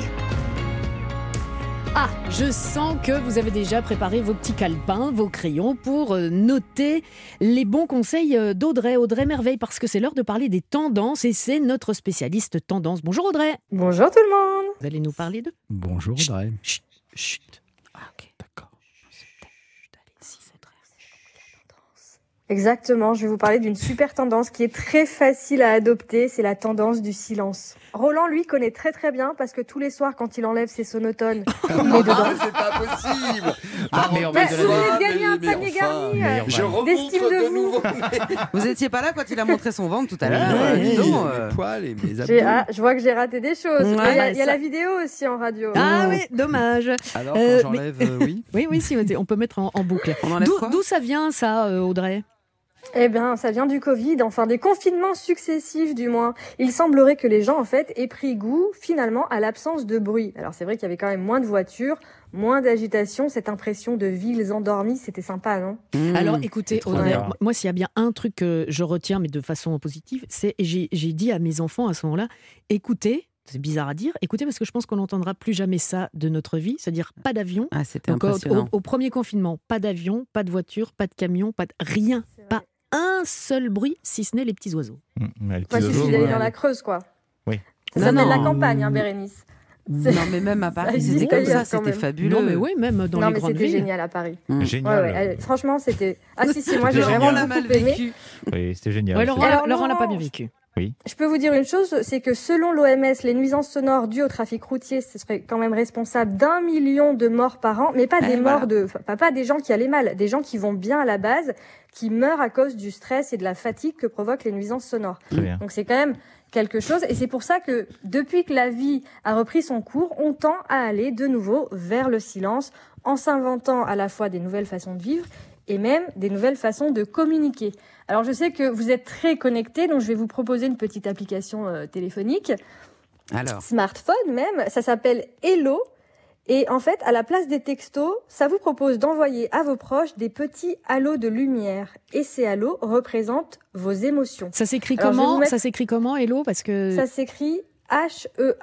Ah, je sens que vous avez déjà préparé vos petits calepins, vos crayons pour euh, noter les bons conseils euh, d'Audrey, Audrey Merveille, parce que c'est l'heure de parler des tendances et c'est notre spécialiste tendance. Bonjour Audrey. Bonjour tout le monde. Vous allez nous parler de Bonjour Audrey. Chut, chut. Exactement, je vais vous parler d'une super tendance qui est très facile à adopter, c'est la tendance du silence. Roland, lui, connaît très très bien parce que tous les soirs, quand il enlève ses sonotones, il est dedans. c'est pas possible Ah, mais on va vous venez de gagner un mais panier enfin, garni Je remonte d'estime de nouveau Vous étiez pas là quand il a montré son ventre tout à l'heure Ouais, euh, euh. poils et mes J'ai- abdos. ah, je vois que j'ai raté des choses. Il y a, la vidéo aussi en radio. Ah oui, dommage. Alors, Euh, quand j'enlève, euh, oui Oui, oui, si, on peut mettre en, en boucle. D'où ça vient ça, Audrey? Eh bien, ça vient du Covid, enfin des confinements successifs du moins. Il semblerait que les gens, en fait, aient pris goût finalement à l'absence de bruit. Alors c'est vrai qu'il y avait quand même moins de voitures, moins d'agitation, cette impression de villes endormies, c'était sympa, non? Mmh. Alors écoutez, Audrey, moi- s'il y a bien un truc que je retiens, mais de façon positive, c'est et j'ai dit à mes enfants à ce moment-là, écoutez, c'est bizarre à dire, écoutez parce que je pense qu'on n'entendra plus jamais ça de notre vie, c'est-à-dire pas d'avion. Ah, c'était impressionnant. au- au premier confinement, pas d'avion, pas de voiture, pas de camion, pas de rien, un seul bruit, si ce n'est les petits oiseaux. Mmh, les petits oiseaux, d'aller ouais. dans la Creuse, quoi. Oui. Ça Non, s'appelle la campagne, hein, Bérénice. Non, mais même à Paris, c'était comme ça, c'était fabuleux. Non mais oui, même dans non, les mais grandes c'était villes. génial à Paris. Mmh. Génial. Ouais, ouais, euh, franchement, c'était. Ah si, si, moi C'était j'ai vraiment beaucoup mal aimé. vécu. Oui, c'était génial. Ouais, Laurent, Laurent l'a pas bien vécu. Je peux vous dire une chose, c'est que selon l'OMS, les nuisances sonores dues au trafic routier, ce serait quand même responsable d'un million de morts par an, mais pas Eh, des voilà. morts de, enfin, pas, pas des gens qui allaient mal, des gens qui vont bien à la base, qui meurent à cause du stress et de la fatigue que provoquent les nuisances sonores. Très bien. Donc c'est quand même quelque chose, et c'est pour ça que depuis que la vie a repris son cours, on tend à aller de nouveau vers le silence, en s'inventant à la fois des nouvelles façons de vivre et même des nouvelles façons de communiquer. Alors je sais que vous êtes très connectés, donc je vais vous proposer une petite application euh, téléphonique, Alors, smartphone même, ça s'appelle Hello. Et en fait, à la place des textos, ça vous propose d'envoyer à vos proches des petits halos de lumière. Et ces halos représentent vos émotions. Ça s'écrit comment mettre- Ça s'écrit comment, Hello? Parce que Ça s'écrit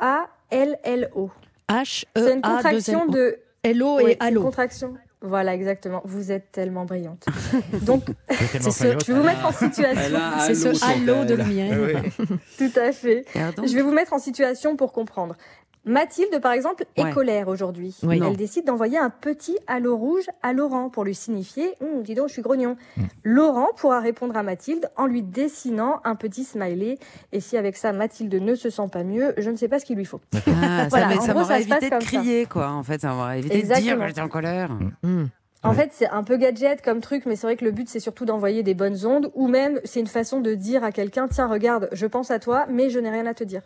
H-E-A-L-L-O. H C'est E une A contraction 2 de Hello Oui, et c'est une Allo. contraction. Voilà, exactement. Vous êtes tellement brillante. Donc, tellement ce- je vais vous mettre en situation. C'est ce halo de lumière. Oui. Tout à fait. pardon. Je vais vous mettre en situation pour comprendre. Mathilde, par exemple, est Ouais. colère aujourd'hui. Oui. Elle décide d'envoyer un petit halo rouge à Laurent pour lui signifier Hum, Dis donc, je suis grognon. Laurent pourra répondre à Mathilde en lui dessinant un petit smiley. Et si avec ça, Mathilde ne se sent pas mieux, je ne sais pas ce qu'il lui faut. Ah, Voilà, ça m'aurait évité de ça. crier, quoi. En fait, ça m'aurait évité de dire que j'étais en colère. Hmm. En fait, c'est un peu gadget comme truc, mais c'est vrai que le but, c'est surtout d'envoyer des bonnes ondes, ou même, c'est une façon de dire à quelqu'un, tiens, regarde, je pense à toi, mais je n'ai rien à te dire.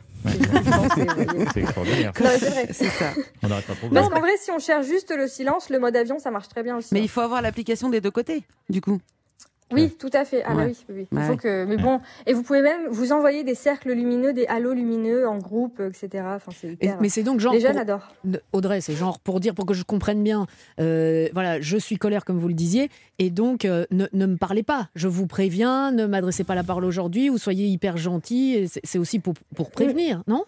C'est extraordinaire. C'est vrai. C'est ça. On n'arrête pas de Parce qu'en vrai, si on cherche juste le silence, le mode avion, ça marche très bien aussi. Mais il faut avoir l'application des deux côtés, du coup. Oui, tout à fait. Ah bah Ouais. oui, oui, oui. Il Ouais. faut que. Mais bon, et vous pouvez même vous envoyer des cercles lumineux, des halos lumineux en groupe, etc. Enfin, c'est hyper. mais c'est donc genre. Les jeunes pour- adorent. Audrey, c'est genre pour dire, pour que je comprenne bien, euh, voilà, je suis colère comme vous le disiez, et donc euh, ne, ne me parlez pas. Je vous préviens, ne m'adressez pas la parole aujourd'hui, ou soyez hyper gentil. C'est aussi pour, pour prévenir, non?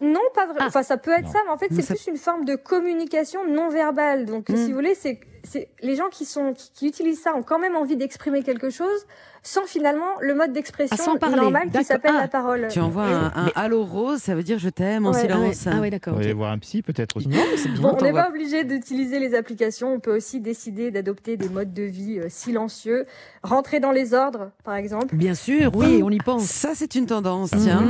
Non, pas vrai. Ah. Enfin, ça peut être Non. ça, mais en fait, c'est ça- plus une forme de communication non verbale. Donc, Mm. si vous voulez, c'est les gens qui sont qui, qui utilisent ça ont quand même envie d'exprimer quelque chose. Sans finalement le mode d'expression Ah, sans parler, normal qui d'accord. s'appelle Ah. la parole. Tu envoies un, un halo rose, ça veut dire je t'aime en Ouais, silence. Ah ouais, d'accord. Vous ok. allez voir un psy peut-être aussi. Non. Bon, on n'est pas obligé d'utiliser les applications. On peut aussi décider d'adopter des modes de vie euh, silencieux, rentrer dans les ordres, par exemple. Bien sûr, oui, on y pense. Ça, c'est une tendance, Ah, tiens.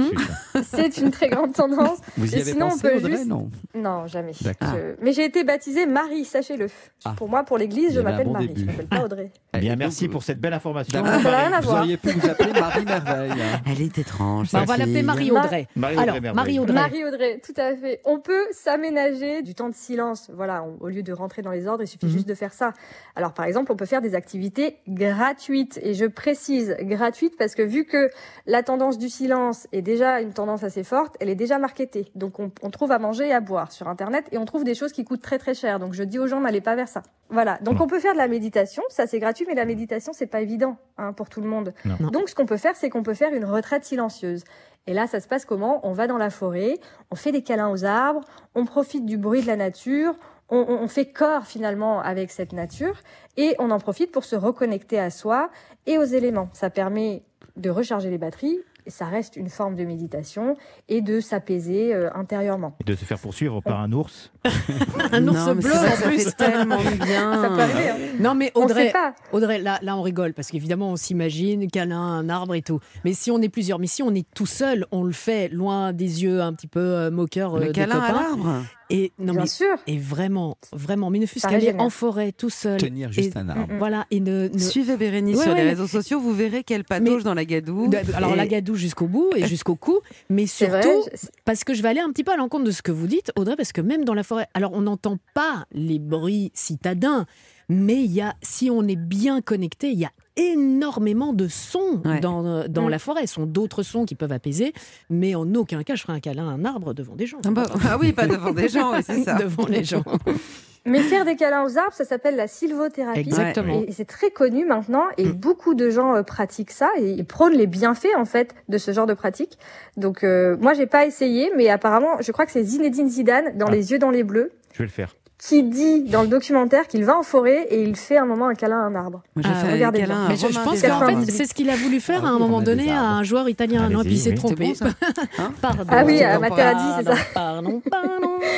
C'est une très grande tendance. Vous y Et avez sinon, on pensé, peut Audrey juste- Non. Non, jamais. D'accord. Je- Mais j'ai été baptisée Marie, sachez-le. Ah. Pour moi, pour l'église, je m'appelle bon Marie. début. Je m'appelle pas Audrey. Eh Bien, merci pour cette belle information. D'accord. Rien à Vous voir. auriez pu vous appeler Marie Merveille. hein. Elle est étrange. Bah, on va l'appeler. Marie-Audrey. Marie-Audrey tout à fait. On peut s'aménager du temps de silence. Voilà, on- au lieu de rentrer dans les ordres, il suffit Mhm. juste de faire ça. Alors, par exemple, on peut faire des activités gratuites. Et je précise gratuites parce que vu que la tendance du silence est déjà une tendance assez forte, elle est déjà marketée. Donc, on, on trouve à manger et à boire sur Internet et on trouve des choses qui coûtent très très cher. Donc, je dis aux gens, n'allez pas vers ça. Voilà. Donc, on peut faire de la méditation. Ça, c'est gratuit, mais la méditation, c'est pas évident hein, pour tout le monde. Non. Donc, ce qu'on peut faire, c'est qu'on peut faire une retraite silencieuse. Et là, ça se passe comment? On va dans la forêt, on fait des câlins aux arbres, on profite du bruit de la nature, on, fait corps finalement avec cette nature, et on en profite pour se reconnecter à soi et aux éléments. Ça permet de recharger les batteries, ça reste une forme de méditation, et de s'apaiser euh, intérieurement. Et de se faire poursuivre par un ours. Un ours Non, bleu c'est vrai, en ça plus. fait tellement bien. Ça peut arriver. hein. Non, mais Audrey, sait pas. Audrey là, là, on rigole parce qu'évidemment, on s'imagine câlin, un arbre et tout. Mais si on est plusieurs, mais si on est tout seul, on le fait loin des yeux un petit peu euh, moqueurs euh, Le des câlin à l'arbre. Et non, Bien mais sûr. et vraiment, vraiment, mais ne fût-ce qu'aller en forêt tout seul. Tenir juste et, un arbre. Voilà, et ne. ne- Suivez Bérénice Ouais, sur ouais, les réseaux sociaux, vous verrez qu'elle patauge dans la gadoue. alors Et- la gadoue jusqu'au bout et jusqu'au cou, mais surtout vrai. je- parce que je vais aller un petit peu à l'encontre de ce que vous dites, Audrey, parce que même dans la forêt, alors on n'entend pas les bruits citadins, mais il y a, si on est bien connecté, il y a énormément de sons Ouais. dans, euh, dans Mm. la forêt. Ce sont d'autres sons qui peuvent apaiser, mais en aucun cas je ferai un câlin à un arbre devant des gens. Ah, bah, ah oui, pas devant des gens, c'est ça. devant les gens. Mais faire des câlins aux arbres, ça s'appelle la sylvothérapie. Exactement. Et c'est très connu maintenant et Mm. beaucoup de gens euh, pratiquent ça et ils prônent les bienfaits en fait de ce genre de pratique. Donc euh, moi j'ai pas essayé, mais apparemment je crois que c'est Zinedine Zidane dans Ah. Les yeux dans les bleus Je vais le faire. Qui dit dans le documentaire qu'il va en forêt et il fait un moment un câlin à un arbre. Moi, j'ai Ah, fait un regardez câlin bien. je, je pense qu'en fait, c'est ce qu'il a voulu faire Ah à un moment donné à un joueur italien. Non, puis il s'est oui. trompé. C'est bon, ça Pardon. Ah oui, à Materazzi, c'est ça. Pardon, pardon.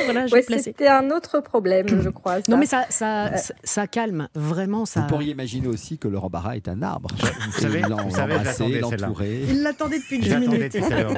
Voilà, Ouais, c'était un autre problème, je crois. ça. Non, mais ça, ça, ça, ça calme, vraiment. Ça... Vous pourriez imaginer aussi que Laurent Barra est un arbre. Vous savez, vous savez, l'entourer. Il l'attendait depuis Je 10 l'attendais minutes.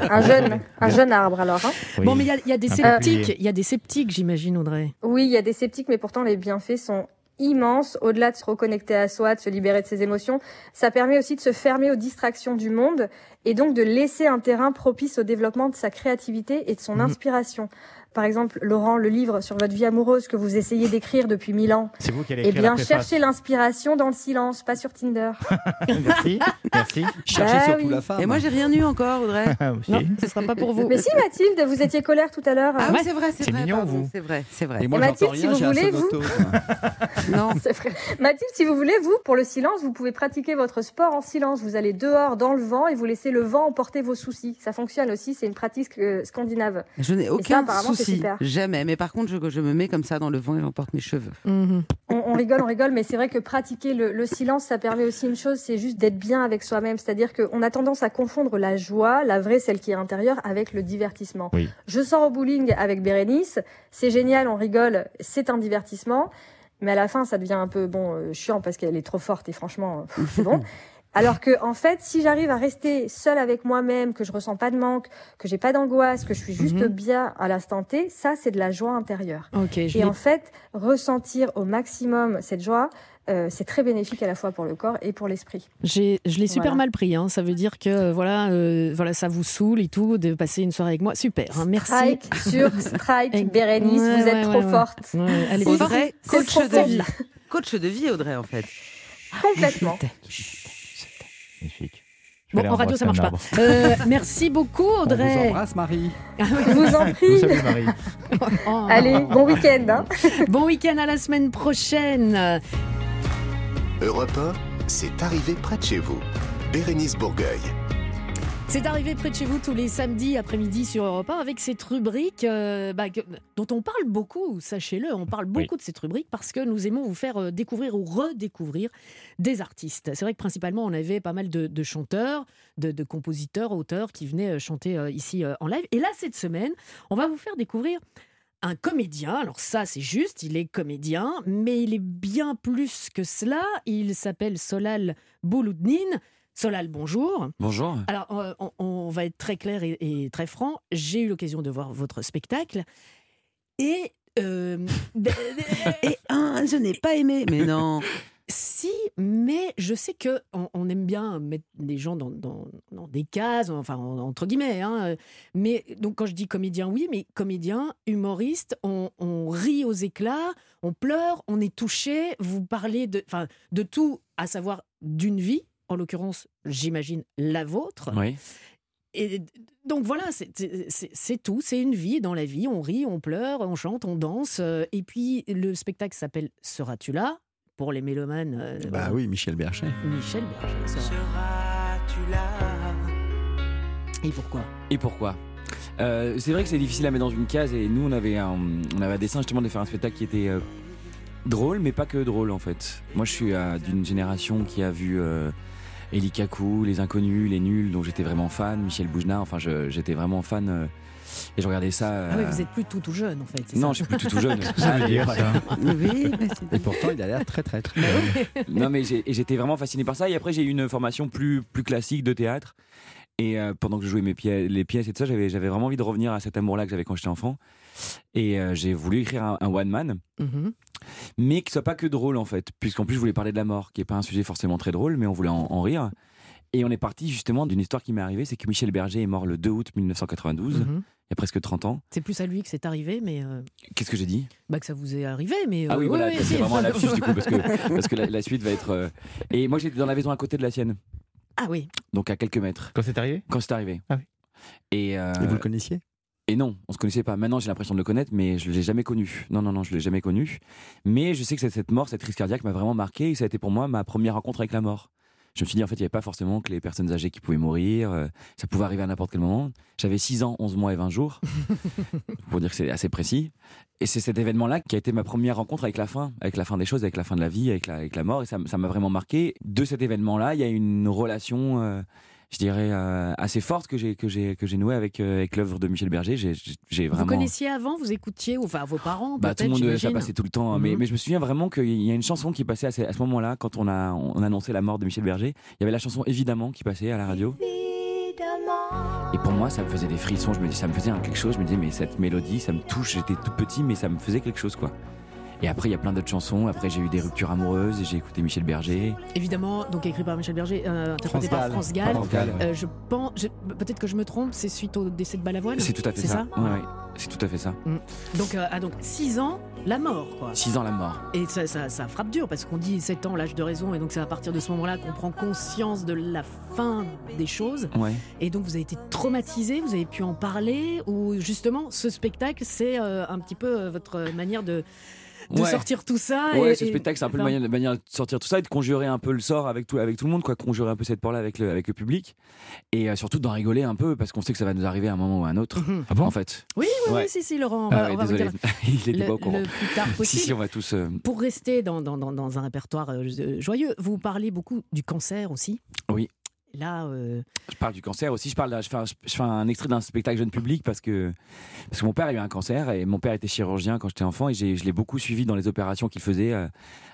un jeune, un jeune arbre alors. hein. Bon, mais y a- des sceptiques, il y a des sceptiques, j'imagine, Audrey. Oui, il y a des sceptiques, mais pourtant les bienfaits sont immenses. Au-delà de se reconnecter à soi, de se libérer de ses émotions, ça permet aussi de se fermer aux distractions du monde et donc de laisser un terrain propice au développement de sa créativité et de son Mhm. inspiration. Par exemple, Laurent, le livre sur votre vie amoureuse que vous essayez d'écrire depuis mille ans, C'est vous qui allez eh bien, cherchez l'inspiration dans le silence, pas sur Tinder. Merci, merci. Cherchez Bah surtout oui. la femme. Et moi, j'ai rien eu encore, Audrey. Ah, aussi. Non, ce sera pas pour vous. Mais si, Mathilde, vous étiez colère tout à l'heure. Ah hein. oui, c'est vrai, c'est C'est vrai. mignon, vous. C'est vrai, c'est vrai. Et moi, Et Mathilde, si rien, vous j'ai un voulez, vous-. Non. C'est vrai. Mathilde, si vous voulez, vous, pour le silence, vous pouvez pratiquer votre sport en silence. Vous allez dehors dans le vent et vous laissez le vent emporter vos soucis. Ça fonctionne aussi, c'est une pratique euh, scandinave. Je n'ai ça, aucun apparemment, Jamais. Mais par contre, je, je me mets comme ça dans le vent et j'emporte mes cheveux. Mhm. On, on rigole, on rigole, mais c'est vrai que pratiquer le, le silence, ça permet aussi une chose, c'est juste d'être bien avec soi-même. C'est-à-dire qu'on a tendance à confondre la joie, la vraie, celle qui est intérieure, avec le divertissement. Oui. Je sors au bowling avec Bérénice, c'est génial, on rigole, c'est un divertissement. Mais à la fin, ça devient un peu bon euh, chiant parce qu'elle est trop forte et franchement, c'est bon. Alors que en fait, si j'arrive à rester seule avec moi-même, que je ressens pas de manque, que j'ai pas d'angoisse, que je suis juste Mhm. bien à l'instant T, ça c'est de la joie intérieure. Je Et en fait, ressentir au maximum cette joie, euh, c'est très bénéfique à la fois pour le corps et pour l'esprit. j'ai- je l'ai super Voilà. mal pris. hein. Ça veut dire que euh, voilà, euh, voilà, ça vous saoule et tout de passer une soirée avec moi. Super, hein, merci. Strike sur strike, Bérénice, Ouais, vous êtes ouais, trop ouais, forte. Ouais, elle est. Audrey, coach de vie. Coach de vie, Audrey, en fait. Complètement. Magnifique. Bon, en radio, ça marche pas. Euh, merci beaucoup, On vous Audrey. embrasse, Marie. Je vous en prie. Vous savez, Marie. Oh. Allez, bon week-end. hein. Bon week-end à la semaine prochaine. Europe 1, c'est arrivé près de chez vous. Bérénice Bourgueil. C'est arrivé près de chez vous tous les samedis après-midi sur Europe 1 avec cette rubrique euh, bah, que- dont on parle beaucoup, sachez-le, on parle beaucoup de cette rubrique parce que nous aimons vous faire euh, découvrir ou redécouvrir des artistes. C'est vrai que principalement on avait pas mal de, de chanteurs, de, de compositeurs, auteurs qui venaient euh, chanter euh, ici euh, en live. Et là, cette semaine, on va vous faire découvrir un comédien. Alors ça, c'est juste, il est comédien, mais il est bien plus que cela. Il s'appelle Solal Bouloudnine. Solal, bonjour. Bonjour. Alors, euh, on, on va être très clair et, et très franc. J'ai eu l'occasion de voir votre spectacle et. euh, et un, je n'ai pas aimé. Mais non. Si, mais je sais que on, on aime bien mettre des gens dans, dans- dans des cases, enfin en- entre guillemets. hein. Mais donc quand je dis comédien, oui, mais comédien, humoriste, on, on rit aux éclats, on pleure, on est touché. Vous parlez de, enfin, de tout, à savoir d'une vie. En l'occurrence, j'imagine la vôtre. Oui. Et donc voilà, c'est- tout, c'est une vie dans la vie. On rit, on pleure, on chante, on danse. euh, Et puis le spectacle s'appelle Seras-tu là Pour les mélomanes. euh, Bah oui, Michel Berger. Michel Berger. sera- Seras-tu là Et pourquoi? Et pourquoi? Euh, C'est vrai que c'est difficile à mettre dans une case et nous on avait un, on avait un dessin justement de faire un spectacle qui était euh, drôle mais pas que drôle en fait. Moi je suis euh, d'une génération qui a vu euh, Eli Kaku, Les Inconnus, Les Nuls dont j'étais vraiment fan, Michel Boujna, enfin j'étais vraiment fan euh, et je regardais ça. Ah oui, euh, vous êtes plus tout tout jeune en fait. Non, ça je suis plus tout, tout jeune. Ça veut dire ça. Oui, Et pourtant, il a l'air très très très. non mais j'étais vraiment fasciné par ça et après j'ai eu une formation plus plus classique de théâtre et euh, pendant que je jouais mes pièces, les pièces et tout ça j'avais j'avais vraiment envie de revenir à cet amour là que j'avais quand j'étais enfant et euh, j'ai voulu écrire un, un one man Mhm. mais ce soit pas que drôle en fait puisqu'en plus je voulais parler de la mort qui est pas un sujet forcément très drôle mais on voulait en, en rire et on est parti justement d'une histoire qui m'est arrivée c'est que Michel Berger est mort le 2 août 1992 Mhm. il y a presque 30 ans C'est plus à lui que c'est arrivé, mais euh, qu'est-ce que j'ai dit? bah, que ça vous est arrivé. Mais Ah oui, euh, voilà, oui, c'est vraiment un lapsus du coup, parce que, parce que la, la suite va être. euh, Et moi, j'étais dans la maison à côté de la sienne, Ah oui. donc à quelques mètres. Quand c'est arrivé? Quand c'est arrivé. Ah oui. Et, euh, Et vous le connaissiez? Et non, on se connaissait pas. Maintenant, j'ai l'impression de le connaître, mais je l'ai jamais connu. Non, non, non, je l'ai jamais connu. Mais je sais que cette- cette mort, cette crise cardiaque m'a vraiment marqué. Et ça a été pour moi ma première rencontre avec la mort. Je me suis dit, en fait, il n'y avait pas forcément que les personnes âgées qui pouvaient mourir. euh, Ça pouvait arriver à n'importe quel moment. J'avais 6 ans, 11 mois et 20 jours. pour dire que c'est assez précis. Et c'est cet événement-là qui a été ma première rencontre avec la fin, avec la fin des choses, avec la fin de la vie, avec la, avec la mort. Et ça m'a vraiment marqué. De cet événement-là, il y a une relation, euh, je dirais, euh, assez forte que j'ai que j'ai que j'ai nouée avec euh, avec l'œuvre de Michel Berger. J'ai j'ai- j'ai Vous vraiment. connaissiez avant, vous écoutiez, ou enfin vos parents Bah, tout le peut-être, monde ça j'imagine passait tout le temps, hein. mais, Mhm. mais je me souviens vraiment qu'il y a une chanson qui passait à ce, moment-là, quand on a, on annonçait la mort de Michel Berger. Il y avait la chanson Évidemment qui passait à la radio. Et pour moi, ça me faisait des frissons. Je me dis, ça me faisait quelque chose. Je me disais, mais cette mélodie, ça me touche. J'étais tout petit, mais ça me faisait quelque chose, quoi. Et après, il y a plein d'autres chansons. Après, j'ai eu des ruptures amoureuses et j'ai écouté Michel Berger. Évidemment, donc écrit par Michel Berger, euh, interprété par. France Gall. France Gall, ouais. Euh, je pense, peut-être que je me trompe, c'est suite au décès de Balavoine. C'est tout à fait C'est ça. ça, Ouais, ouais. C'est tout à fait ça. Mm. Donc, euh, ah, donc 6 ans, la mort, quoi. 6 ans la mort. Et ça, ça, ça frappe dur parce qu'on dit 7 ans, l'âge de raison, et donc c'est à partir de ce moment-là qu'on prend conscience de la fin des choses. Ouais. Et donc vous avez été traumatisé, vous avez pu en parler, ou justement ce spectacle, c'est euh, un petit peu votre manière de, de Ouais. sortir tout ça. Ouais, et- ce et- spectacle, c'est un peu une enfin, manière, manière de sortir tout ça et de conjurer un peu le sort avec tout, avec tout le monde, quoi. Conjurer un peu cette peur-là avec le, avec le public. Et euh, surtout d'en rigoler un peu parce qu'on sait que ça va nous arriver à un moment ou à un autre. Ah bon En fait. Oui, oui, Ouais. oui, si, si, Laurent, on Ah va, ouais, on va vous désolé. dire Il était le, pas au courant. le plus tard Si, possible. si, on va tous. euh, Pour rester dans, dans, dans, dans un répertoire euh, joyeux, vous parlez beaucoup du cancer aussi. Oui. Là, euh, Je parle du cancer aussi. Je, parle, d'un- je, fais un, je fais un extrait d'un spectacle jeune public parce que, parce que mon père a eu un cancer et mon père était chirurgien quand j'étais enfant et je l'ai beaucoup suivi dans les opérations qu'il faisait euh,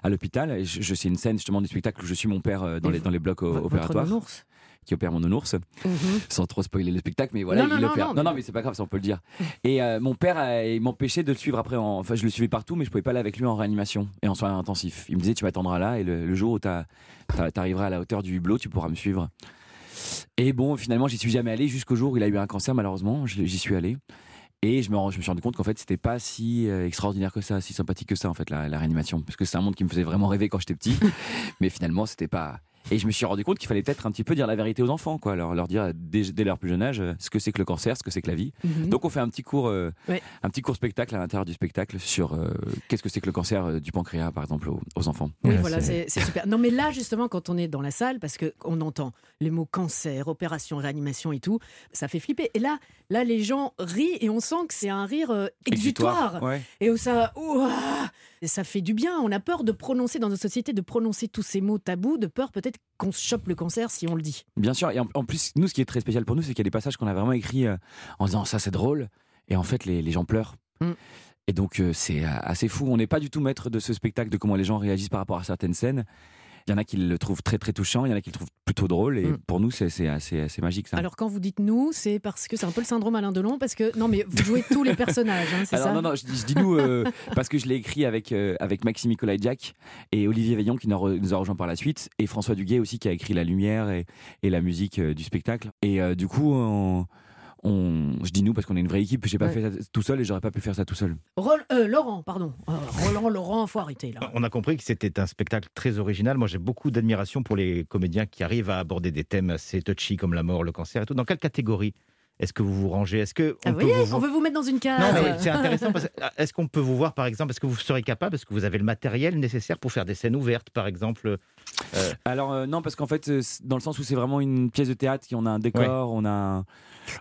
à l'hôpital. Je, je- c'est une scène justement du spectacle où je suis mon père euh, dans, Et les, dans les blocs votre opératoires. nounours? Qui opère mon nounours. Mhm. Sans trop spoiler le spectacle, mais voilà, Non, il non, opère. non, Non, mais- non, mais c'est pas grave, ça on peut le dire. Et euh, mon père, euh, m'empêchait de le suivre après. En... Enfin, je le suivais partout, mais je pouvais pas aller avec lui en réanimation et en soins intensifs. Il me disait, tu m'attendras là et le, le jour où tu arriveras à la hauteur du hublot, tu pourras me suivre. Et bon, finalement, j'y suis jamais allé jusqu'au jour où il a eu un cancer, malheureusement. J'y suis allé. Et je me, rends- je me suis rendu compte qu'en fait, c'était pas si euh, extraordinaire que ça, si sympathique que ça, en fait, la, la réanimation. Parce que c'est un monde qui me faisait vraiment rêver quand j'étais petit. mais finalement, c'était pas. Et je me suis rendu compte qu'il fallait peut-être un petit peu dire la vérité aux enfants, quoi, leur, leur dire dès, dès leur plus jeune âge euh, ce que c'est que le cancer, ce que c'est que la vie. Mhm. Donc on fait un petit cours, euh, Ouais. un petit cours spectacle à l'intérieur du spectacle sur euh, qu'est-ce que c'est que le cancer euh, du pancréas, par exemple, aux, aux enfants. Oui, voilà, c'est c'est super. Non, mais là, justement, quand on est dans la salle, parce qu'on entend les mots cancer, opération, réanimation et tout, ça fait flipper. Et là, là les gens rient et on sent que c'est un rire euh, exutoire. Ouais. Et où ça, ouah, ça fait du bien. On a peur de prononcer dans nos sociétés, de prononcer tous ces mots tabous, de peur peut-être qu'on se chope le cancer si on le dit. Bien sûr, et en, en plus, nous, ce qui est très spécial pour nous, c'est qu'il y a des passages qu'on a vraiment écrits euh, en disant ça c'est drôle, et en fait les, les gens pleurent. Mm. Et donc euh, c'est euh, assez fou. On n'est pas du tout maître de ce spectacle, de comment les gens réagissent par rapport à certaines scènes. Il y en a qui le trouvent très très touchant, il y en a qui le trouvent plutôt drôle, et Mm. pour nous c'est assez, assez magique ça. Alors quand vous dites nous, c'est parce que c'est un peu le syndrome Alain Delon, parce que non mais vous jouez tous les personnages, hein, c'est Alors ça non, non, je dis, je dis nous euh, parce que je l'ai écrit avec, euh, avec Maxime Nicolas Jack et Olivier Veillon qui nous a, re- nous a rejoint par la suite et François Duguay aussi qui a écrit la lumière et, et la musique euh, du spectacle. Et euh, du coup, on, on- je dis nous parce qu'on est une vraie équipe, j'ai pas Ouais. fait ça tout seul et j'aurais pas pu faire ça tout seul. Rol- euh, Laurent, pardon. Euh, Roland, Laurent, faut arrêter là. On a compris que c'était un spectacle très original. Moi, j'ai beaucoup d'admiration pour les comédiens qui arrivent à aborder des thèmes assez touchy comme la mort, le cancer et tout. Dans quelle catégorie? Est-ce que vous vous rangez? Est-ce que Ah, on vous peut voyez, vous on veut vous mettre dans une case. Non, mais c'est intéressant. parce ah, Est-ce qu'on peut vous voir, par exemple, est-ce que vous serez capable, est-ce que vous avez le matériel nécessaire pour faire des scènes ouvertes, par exemple euh, Alors euh, non, parce qu'en fait, euh, dans le sens où c'est vraiment une pièce de théâtre, qui on a un décor, on a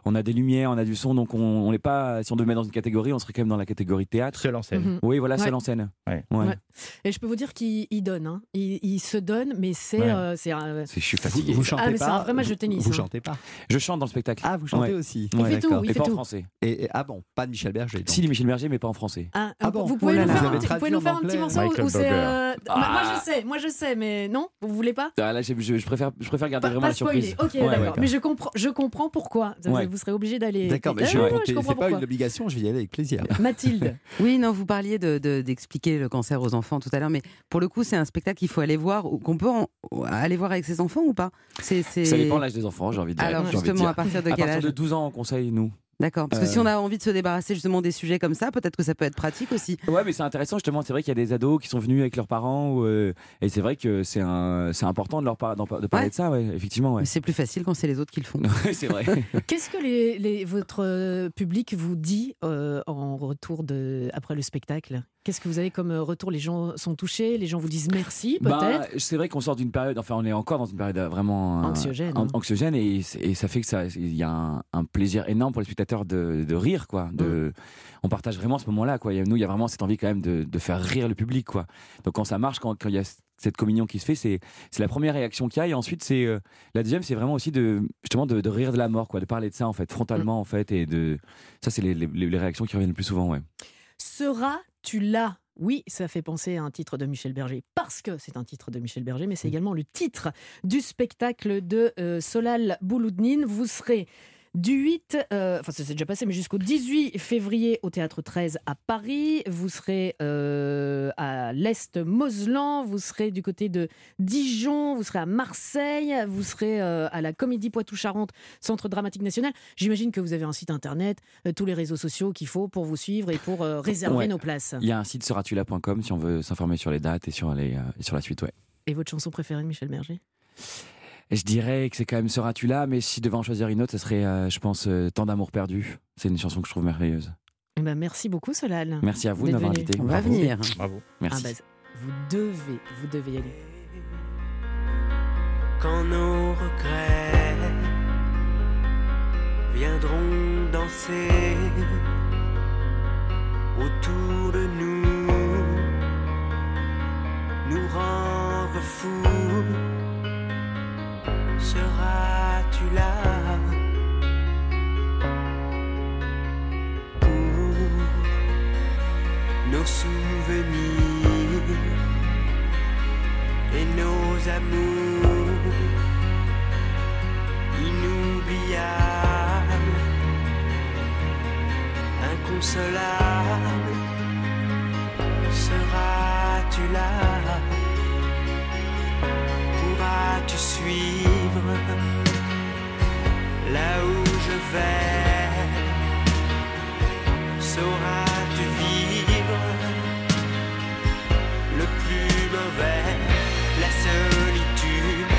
on a des lumières, on a du son, donc on n'est pas. Si on devait mettre dans une catégorie, on serait quand même dans la catégorie théâtre. Seul en scène. Oui, voilà, seul Ouais. en scène. Ouais. Ouais. Ouais. Et je peux vous dire qu'il il donne, hein. il, il se donne, mais c'est Ouais. euh, c'est Je suis fatigué. Vous, vous chantez Ah, mais c'est un vrai match de tennis, Vous hein. chantez pas? Je chante dans le spectacle. Ah, vous chantez Ouais. Aussi Il fait tout, il Mais fait pas en tout. français. Et, et- ah bon, pas de Michel Berger. donc. Si, du Michel Berger, mais pas en français. Ah, Ah vous- bon vous pouvez Oh là nous là. faire Vous un pouvez nous en faire un petit morceau c'est. euh, Burger. moi- Ah. je sais, moi je sais, mais non, vous voulez pas Ah, là, j'ai- je, je préfère, je préfère garder Pas, vraiment pas la surprise. spoiler. Ok, Ouais, ouais. d'accord. Mais je comprends, je comprends pourquoi. Ouais. Vous serez obligé d'aller. D'accord, mais Ah, je ouais, je C'est pas une obligation, je vais y aller avec plaisir. Mathilde. Oui, non, vous parliez de- de- d'expliquer le cancer aux enfants tout à l'heure, mais pour le coup, c'est un spectacle qu'il faut aller voir, ou qu'on peut en- aller voir avec ses enfants ou pas? Ça dépend de l'âge des enfants, j'ai envie de dire. Alors de justement, à partir de quel âge? de 12 conseille, nous. D'accord, parce que Euh, si on a envie de se débarrasser justement des sujets comme ça, peut-être que ça peut être pratique aussi. Ouais, mais c'est intéressant justement. C'est vrai qu'il y a des ados qui sont venus avec leurs parents, ou, euh, et c'est vrai que c'est un, c'est important de leur par- de parler Ouais. de ça, ouais, effectivement. Ouais. Mais c'est plus facile quand c'est les autres qui le font. c'est vrai. Qu'est-ce que les, les- votre euh, public vous dit euh, en retour de après le spectacle? Qu'est-ce que vous avez comme euh, retour? Les gens sont touchés, les gens vous disent merci Bah, peut-être? c'est vrai qu'on sort d'une période, enfin on est encore dans une période euh, vraiment euh, Anxiogène, an- hein. anxiogène et, et ça fait que ça, il y a un, un plaisir énorme pour les spectateurs de, de rire quoi. De, Mm. On partage vraiment ce moment-là quoi. Il y a- Nous, il y a vraiment cette envie quand même de, de faire rire le public quoi. Donc quand ça marche, quand, il y a cette communion qui se fait, c'est la première réaction qu'il y a. Et ensuite, c'est euh, la deuxième, c'est vraiment aussi de justement de, de rire de la mort quoi, de parler de ça en fait frontalement en fait et de ça c'est les, les- les réactions qui reviennent le plus souvent ouais. Seras-tu là? Oui, ça fait penser à un titre de Michel Berger, parce que c'est un titre de Michel Berger, mais c'est également le titre du spectacle de euh, Solal Bouloudnine. Vous serez du 8, euh, enfin ça s'est déjà passé, mais jusqu'au 18 février au Théâtre 13 à Paris. Vous serez euh, à l'Est Moselan, vous serez du côté de Dijon, vous serez à Marseille, vous serez euh, à la Comédie Poitou-Charentes, Centre Dramatique National. J'imagine que vous avez un site internet, tous les réseaux sociaux qu'il faut pour vous suivre et pour réserver Ouais. nos places. Il y a un site seratula.com si on veut s'informer sur les dates et sur les et sur la suite ouais. Et votre chanson préférée de Michel Berger? Je dirais que c'est quand même Seras-tu là, mais si je devais en choisir une autre, ça serait, euh, je pense, euh, Tant d'amour perdu. C'est une chanson que je trouve merveilleuse. Ben, Merci beaucoup Solal. Merci à vous de m'avoir invité. On va venir. Bravo. Merci. Ah bah, vous devez, vous devez y aller. quand nos regrets viendront danser autour de nous, nous rendre fous. Seras-tu là pour nos souvenirs et nos amours inoubliables, inconsolables? Seras-tu là? Pourras-tu suivre là où je vais. Sauras-tu vivre le plus mauvais, la solitude,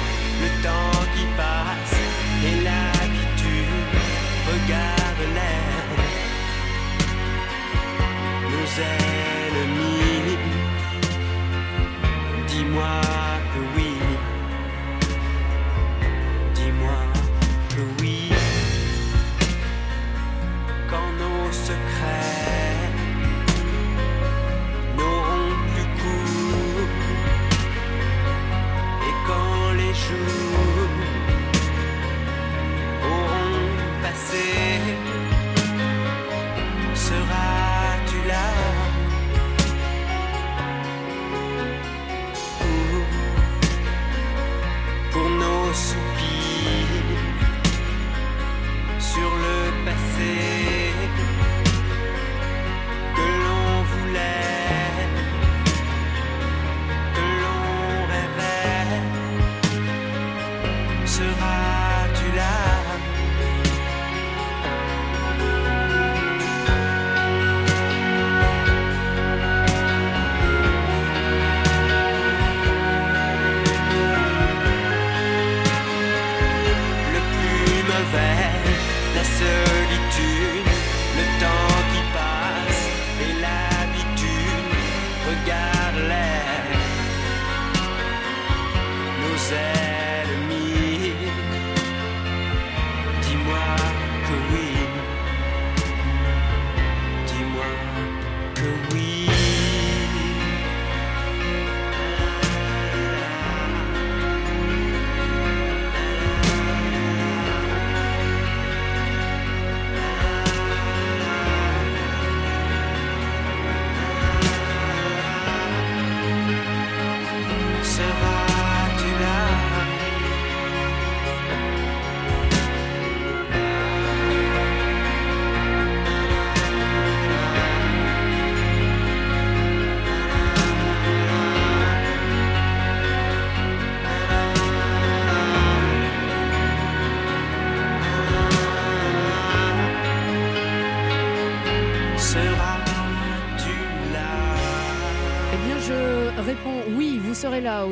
le temps qui passe et la quiétude. Regarde-les, nos ennemis. Dis-moi.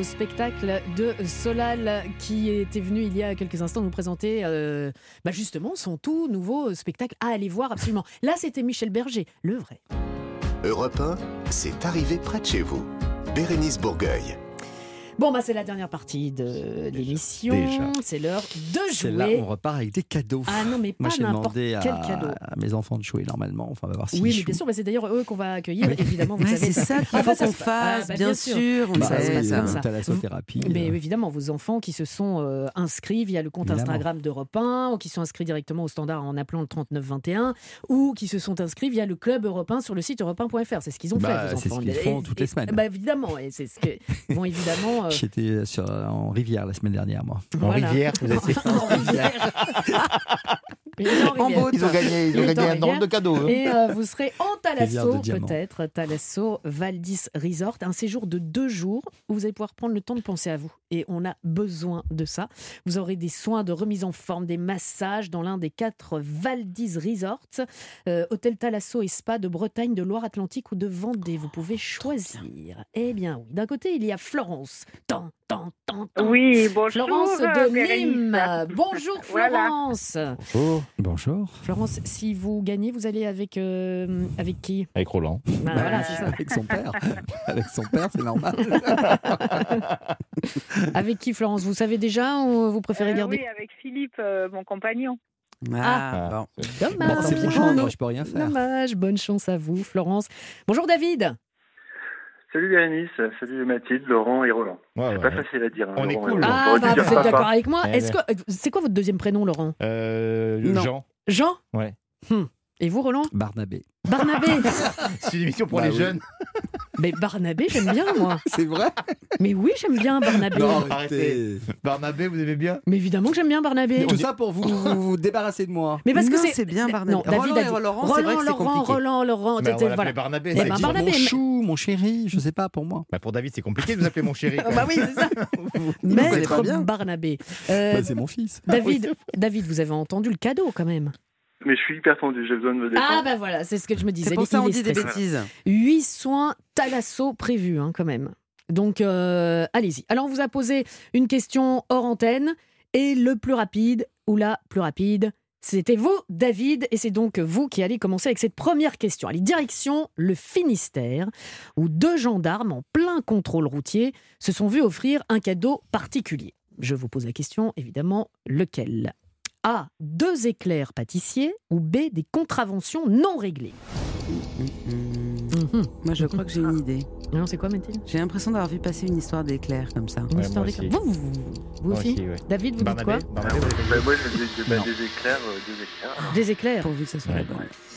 Spectacle de Solal qui était venu il y a quelques instants nous présenter euh, bah justement son tout nouveau spectacle à aller voir absolument. Là, c'était Michel Berger, le vrai. Europe 1, c'est arrivé près de chez vous. Bérénice Bourgueil. Bon, bah, c'est la dernière partie de l'émission. Déjà. C'est l'heure de C'est là, jouer. on repart avec des cadeaux. Ah non, mais Moi, pas j'ai n'importe demandé quel à, cadeau. à mes enfants de jouer normalement. Enfin, on va voir si Oui, mais bien sûr, bah, c'est d'ailleurs eux qu'on va accueillir, évidemment. Vous Ouais, savez, c'est ça qu'il Ah, faut bah, ça qu'on se- fasse, ah, bah, bien sûr, on Bah ça. thalassothérapie. Mais euh. évidemment, vos enfants qui se sont euh, inscrits via le compte. Instagram d'Europe 1, ou qui sont inscrits directement au standard en appelant le 3921, ou qui se sont inscrits via le club Europe 1 sur le site europe1.fr. C'est ce qu'ils ont fait, vos c'est ce enfants. qu'ils font toutes les semaines. Bah, évidemment, et c'est ce qu'ils vont évidemment. Euh, J'étais sur, en rivière la semaine dernière, moi. En Voilà. rivière, vous fait En rivière. En. Ils ont gagné, ils ont un drôle de rivière. cadeau. hein. Et euh, vous serez en diamants. peut-être, Thalasso Valdis Resort, un séjour de deux jours où vous allez pouvoir prendre le temps de penser à vous. Et on a besoin de ça. Vous aurez des soins de remise en forme, des massages dans l'un des quatre Valdis Resorts, euh, hôtel Thalasso et Spa de Bretagne, de Loire-Atlantique ou de Vendée. Vous pouvez choisir. Eh bien oui. D'un côté, il y a Florence. Tant, tant, tant, tant. Oui, bonjour, Florence de. Nîmes. Bonjour. Florence. Oh, bonjour. Florence, si vous gagnez, vous allez avec, euh, avec qui? Avec Roland. Voilà, c'est ça. Avec son père. Avec son père, c'est normal. Avec qui, Florence? Vous savez déjà ou vous préférez Euh, garder? Oui, avec Philippe, euh, mon compagnon. Ah, bon. Dommage. Bon, c'est mon champ, moi, je peux rien faire. Dommage. Bonne chance à vous, Florence. Bonjour, David. Salut Bérénice, salut Mathilde, Laurent et Roland. Ouais, c'est ouais, pas ouais. facile à dire. hein, On est Laurent cool. Ah, bah, vous êtes d'accord avec moi. Eh Est-ce ben. que c'est quoi votre deuxième prénom, Laurent? Euh. Jean. Jean? Ouais. Hmm. Et vous, Roland? Barnabé. Barnabé. C'est une émission pour Bah les oui. jeunes. Mais Barnabé, j'aime bien, moi. C'est vrai? Mais oui, j'aime bien Barnabé. Non, Arrêtez. Barnabé, vous aimez bien? Mais évidemment que j'aime bien Barnabé. Tout ça pour vous, vous, vous débarrasser de moi. Mais parce que Non, c'est c'est bien, Barnabé. Non, David Roland a et dit- Laurent, c'est vrai que Laurent. Roland, Laurent, Mais on voilà. Barnabé. C'est dit. Barnabé, Mon chou, mon chéri, je sais pas pour moi. Bah, pour David, c'est compliqué de vous appeler mon chéri. Bah oui, c'est ça. Maître. Barnabé. Euh, Bah, c'est mon fils. David, David, vous avez entendu le cadeau quand même. Mais je suis hyper tendu, j'ai besoin de me détendre. Ah bah voilà, c'est ce que je me disais. C'est pour ça dit des bêtises. 8 soins Thalasso prévus hein, quand même. Donc euh, allez-y. Alors on vous a posé une question hors antenne et le plus rapide ou la plus rapide, C'était vous, David, et c'est donc vous qui allez commencer avec cette première question. Allez, direction le Finistère, où deux gendarmes en plein contrôle routier se sont vus offrir un cadeau particulier. Je vous pose la question, évidemment, lequel? A. Deux éclairs pâtissiers ou B. Des contraventions non réglées Mhm. Moi, je crois que j'ai une idée. Non, c'est quoi, Mathilde? J'ai l'impression d'avoir vu passer une histoire d'éclair comme ça. Une histoire d'éclair. Vous, vous, vous, aussi? aussi, ouais. David, vous dites quoi? Barnabé, Barnabé, Bah, moi, je dis bah, Non. des éclairs, euh, des éclairs. Des éclairs. Pourvu que ce soit la bonne. Eh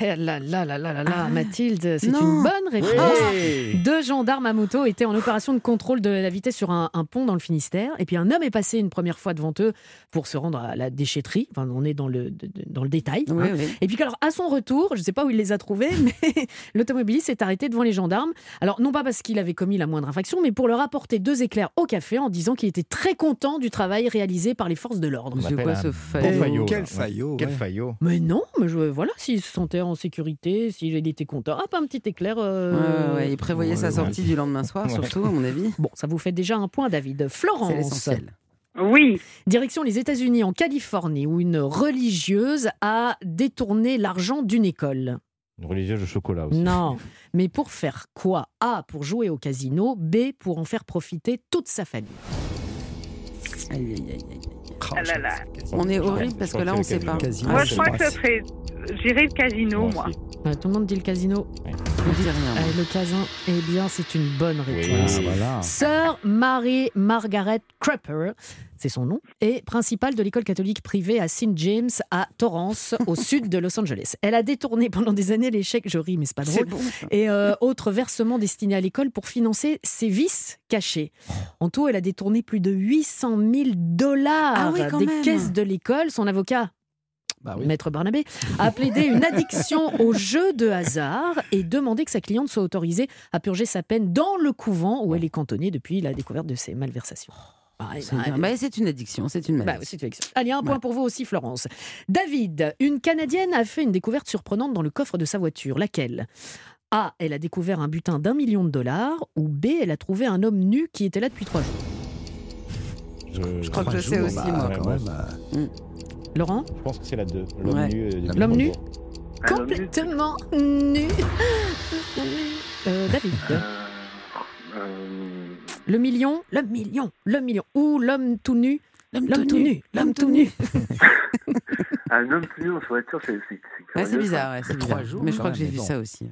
là là là là là là, Ah. Mathilde, c'est une bonne réponse. Oui. Deux gendarmes à moto étaient en opération de contrôle de la vitesse sur un, un pont dans le Finistère. Et puis un homme est passé une première fois devant eux pour se rendre à la déchetterie. Enfin, on est dans le, dans le détail. Oui, hein. oui. Et puis alors, à son retour, je ne sais pas où il les a trouvés, mais l'automobiliste s'est arrêté devant les gendarmes. Alors, non pas parce qu'il avait commis la moindre infraction, mais pour leur apporter deux éclairs au café en disant qu'il était très content du travail réalisé par les forces de l'ordre. C'est quoi un ce bon faillot Quel faillot. Mais non, mais je, voilà, s'il se sentait en sécurité, s'il était content. Hop, un petit éclair. euh, Ouais, ouais, il prévoyait ouais, sa ouais. sortie du lendemain soir, Ouais. surtout, à mon avis. Bon, ça vous fait déjà un point, David. C'est Florence. l'essentiel. Oui. Direction les États-Unis, en Californie, où une religieuse a détourné l'argent d'une école. Une religieuse de chocolat aussi. Non, mais pour faire quoi? A, pour jouer au casino, B, pour en faire profiter toute sa famille. Aïe, aïe, aïe, aïe. Ah là là. On est horrible parce que là, c'est on le sait pas. Moi, je c'est crois que ce serait. J'irai le casino, Moi moi. Euh, tout le monde dit le casino. On dit rien. Euh, le casin, eh bien, c'est une bonne réponse. Oui. voilà. Sœur Mary Margaret Crupper, c'est son nom, est principale de l'école catholique privée à St. James à Torrance, au sud de Los Angeles. Elle a détourné pendant des années les chèques, je ris, mais c'est pas drôle, bon. et euh, autres versements destinés à l'école pour financer ses vices cachés. En tout, elle a détourné plus de 800 000 dollars Ah oui, des même. caisses de l'école. Son avocat, Bah oui. Maître Barnabé, a plaidé une addiction au jeu de hasard et demandé que sa cliente soit autorisée à purger sa peine dans le couvent où elle est cantonnée depuis la découverte de ses malversations. Ah, C'est bien. Bah, c'est une addiction, c'est une bah, maladie. une. Allez, un point pour vous aussi, Florence. David, une Canadienne a fait une découverte surprenante dans le coffre de sa voiture. Laquelle? A. Elle a découvert un butin d'un million de dollars. Ou B. Elle a trouvé un homme nu qui était là depuis trois jours? Je, Je crois que je sais aussi, bah, moi. quand même, euh, Laurent Je pense que c'est la 2. L'homme Ouais. nu. euh, du L'homme nu bonjour. Un homme nu. Complètement nu. Euh, David. Euh, euh, Le million, le million, le million. Ou l'homme tout nu, l'homme tout nu, l'homme tout nu. un homme tout nu en voiture, c'est c'est- bizarre, ouais, c'est Trois bizarre. jours, Mais je crois que j'ai vu ça aussi.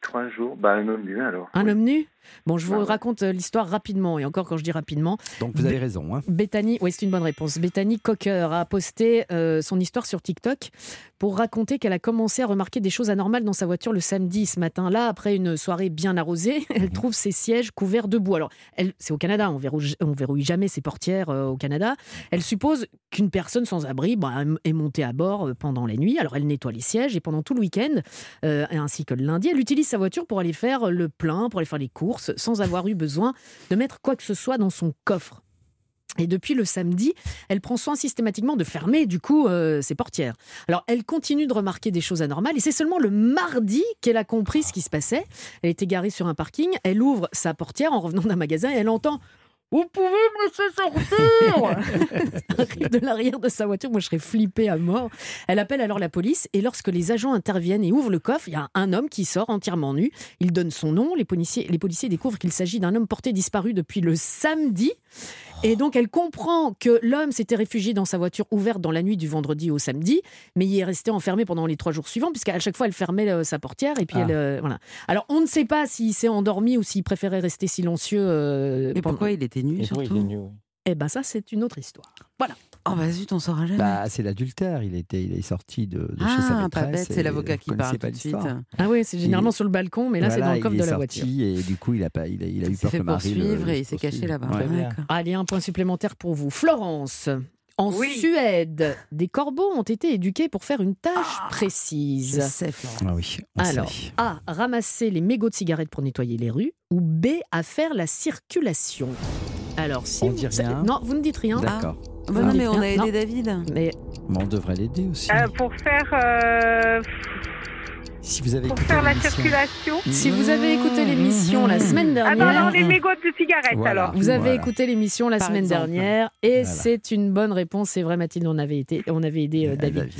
Trois jours. Bah, un homme nu, alors. Un homme nu Bon, je vous Bah raconte euh, l'histoire rapidement, et encore quand je dis rapidement. Donc vous avez raison. Hein. Bethany, oui, c'est une bonne réponse. Bethany Cocker a posté euh, son histoire sur TikTok pour raconter qu'elle a commencé à remarquer des choses anormales dans sa voiture le samedi ce matin-là, après une soirée bien arrosée. Elle trouve ses sièges couverts de boue. Alors, c'est au Canada, on verrouille, on verrouille jamais ses portières euh, au Canada. Elle suppose qu'une personne sans abri bah, est montée à bord pendant la nuit. Alors, elle nettoie les sièges et pendant tout le week-end, euh, ainsi que le lundi, elle utilise sa voiture pour aller faire le plein, pour aller faire les courses, sans avoir eu besoin de mettre quoi que ce soit dans son coffre. Et depuis le samedi, elle prend soin systématiquement de fermer du coup euh, ses portières. Alors elle continue de remarquer des choses anormales et c'est seulement le mardi qu'elle a compris ce qui se passait. Elle était garée sur un parking, elle ouvre sa portière en revenant d'un magasin et elle entend vous pouvez me laisser sortir de l'arrière de sa voiture. Moi, je serais flippée à mort. Elle appelle alors la police et lorsque les agents interviennent et ouvrent le coffre, il y a un homme qui sort entièrement nu. Il donne son nom. Les policiers, les policiers découvrent qu'il s'agit d'un homme porté disparu depuis le samedi. Et donc, elle comprend que l'homme s'était réfugié dans sa voiture ouverte dans la nuit du vendredi au samedi, mais il est resté enfermé pendant les trois jours suivants, puisqu'à chaque fois, elle fermait euh, sa portière. Et puis, Ah. elle, euh, voilà. Alors, on ne sait pas s'il s'est endormi ou s'il préférait rester silencieux. euh, Mais pendant- pourquoi il était nu, Et pourquoi il surtout est nu, oui. Eh ben, ça, c'est une autre histoire. Voilà. Oh bah zut, on saura jamais. Bah, c'est l'adultère. Il était, il est sorti de, de chez sa ah, maîtresse. pas bête, c'est l'avocat qui parle pas tout de suite. l'histoire. Ah oui, c'est généralement Il- sur le balcon, mais là, c'est dans le coffre il de est la sorti voiture. Et du coup, il a, pas, il a, il a eu Il s'est peur fait que Marie le- poursuivre le et il s'est caché là-bas. Ouais. Allez, un point supplémentaire pour vous. Florence, en Oui. Suède, des corbeaux ont été éduqués pour faire une tâche Je précise. sais, Florent. Ah oui, on Alors, sait. A. Ramasser les mégots de cigarettes pour nettoyer les rues. Ou B. À faire la circulation. Alors, si On vous... dit rien. Non, vous ne dites rien. D'accord. Ah bah non, mais dites on a aidé Non. David. Mais Mais on devrait l'aider aussi. Euh, pour faire. euh, Si vous avez Pour écouté faire la l'émission- circulation. Si vous avez écouté l'émission la semaine Ah dernière. non, non, les mégots de cigarettes Voilà. alors. Vous avez Voilà. écouté l'émission la Par semaine exemple. dernière et Voilà. c'est une bonne réponse. C'est vrai, Mathilde, on avait, été, on avait aidé euh, Ah, David. David.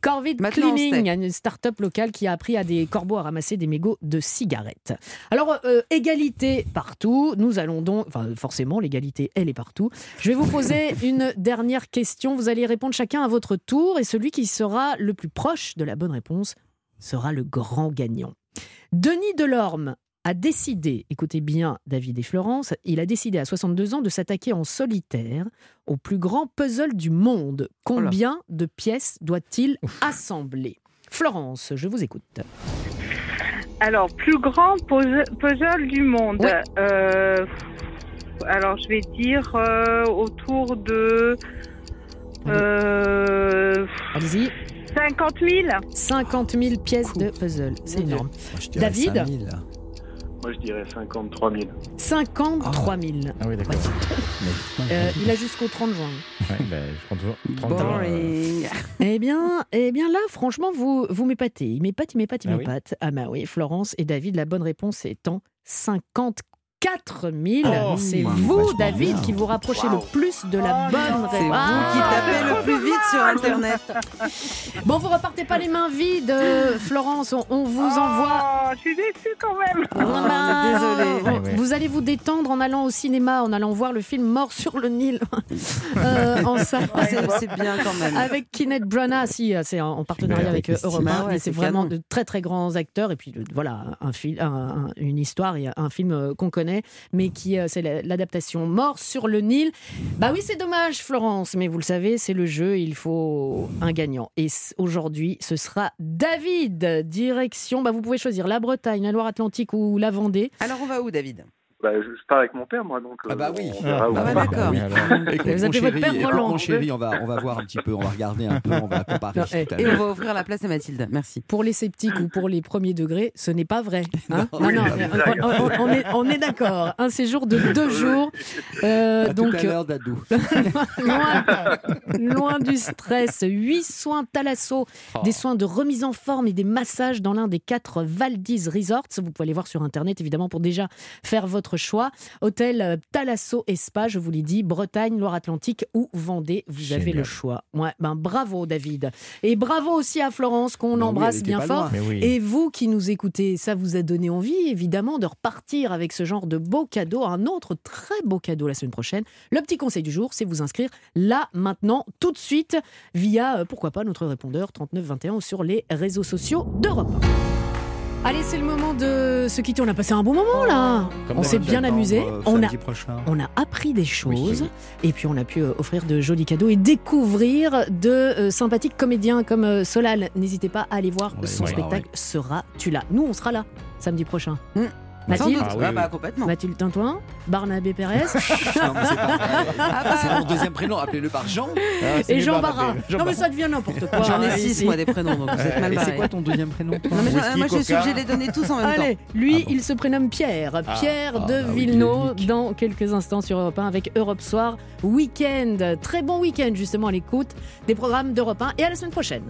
Corvid Maintenant, Cleaning, une start-up locale qui a appris à des corbeaux à ramasser des mégots de cigarettes. Alors, euh, égalité partout. Nous allons donc, enfin, forcément, l'égalité, elle est partout. Je vais vous poser une dernière question. Vous allez répondre chacun à votre tour et celui qui sera le plus proche de la bonne réponse sera le grand gagnant. Denis Delorme a décidé, écoutez bien David et Florence, il a décidé à 62 ans de s'attaquer en solitaire au plus grand puzzle du monde. Combien de pièces doit-il assembler? Florence, je vous écoute. Alors, plus grand puzzle du monde. Euh, alors, je vais dire euh, autour de euh, Allez-y. 50 000. 50 000 pièces de puzzle, c'est énorme. Moi, je dirais David 5000. Moi, je dirais 53 000. 53 000. Ah oui, d'accord. Euh, il a jusqu'au 30 juin. Ouais, bah, je prends toujours 30 ans, euh, Boring. Eh bien, eh bien là, franchement, vous, vous m'épatez. Il m'épate, il m'épate, il Ah oui m'épate. Ah bah oui, Florence et David, la bonne réponse étant 54 000. Oh, c'est vous, David, bien. qui vous rapprochez le plus de la bonne C'est réponse. vous qui tapez le plus vite sur Internet. Bon, vous repartez pas les mains vides, euh, Florence. On, on vous envoie. Oh, je suis déçue quand même. Ah bah, désolé. on- Ouais, ouais. Vous allez vous détendre en allant au cinéma, en allant voir le film Mort sur le Nil euh, en salle. Ah, c'est- C'est bien quand même. Avec Kenneth Branagh, si, euh, c'est en en partenariat avec avec euh, Europe 1, ouais, et c'est c'est vraiment canon. de très très grands acteurs. Et puis voilà, un fil, un- un- une histoire et un film qu'on connaît, mais qui euh, c'est la- l'adaptation Mort sur le Nil. Bah oui, c'est dommage, Florence, mais vous le savez, c'est le jeu, il faut un gagnant. Et aujourd'hui, ce sera David. Direction, bah vous pouvez choisir la Bretagne, la Loire-Atlantique ou la Vendée. Alors on va où, David? Bah, je, je pars avec mon père, moi, donc. Ah bah oui. verra où Ah bah d'accord. Oui, Vous mon chéri, père Roland. Mon chéri, on va, on va voir un petit peu, on va regarder un peu, on va comparer Non, tout à Et on va offrir la place à Mathilde. Merci. Pour les sceptiques ou pour les premiers degrés, ce n'est pas vrai. hein. Non, non, oui, non, on, blague. on- on est, on est d'accord. Un séjour de deux jours. Euh, À donc, tout à l'heure, Dadou. loin, loin du stress. Huit soins Thalasso, Oh. des soins de remise en forme et des massages dans l'un des quatre Valdis Resorts. Vous pouvez aller voir sur Internet, évidemment, pour déjà faire votre choix. Hôtel euh, Thalasso et Spa, je vous l'ai dit, Bretagne, Loire-Atlantique ou Vendée. Vous avez le choix. Ouais, ben, bravo, David. Et bravo aussi à Florence, qu'on oui, embrasse bien fort. oui. Et vous qui nous écoutez, ça vous a donné envie, évidemment, de repartir avec ce genre de beau cadeau. Un autre très beau cadeau la semaine prochaine. Le petit conseil du jour, c'est vous inscrire là, maintenant, tout de suite, via, euh, pourquoi pas, notre répondeur 3921 ou sur les réseaux sociaux d'Europe. Allez, c'est le moment de se quitter. On a passé un bon moment là. Comme on s'est bien amusé. euh, On a, on a appris des choses. Oui. Et puis on a pu euh, offrir de jolis cadeaux et découvrir de euh, sympathiques comédiens comme euh, Solal. N'hésitez pas à aller voir Ouais, son ouais. spectacle Sera tu là. Nous, on sera là samedi prochain. Hmm. Mathilde Sans doute. Ah oui, Ah oui. bah complètement. Mathilde Tintoin Barnabé Pérez Non, mais c'est pas vrai. Ah bah, C'est mon deuxième prénom, appelez-le par Jean. Ah, et Jean. Barra. Non mais ça devient n'importe quoi. J'en ai hein, six, moi, des prénoms, donc vous êtes mal c'est quoi ton deuxième prénom toi Non, mais Whisky, moi, je suis obligée de les donner tous en même temps. Allez, lui, Ah bon. il se prénomme Pierre. Ah. Pierre Ah, de bah oui, Villeneuve, dans quelques instants sur Europe 1 avec Europe Soir Week-end. Très bon week-end, justement, à l'écoute des programmes d'Europe 1 et à la semaine prochaine.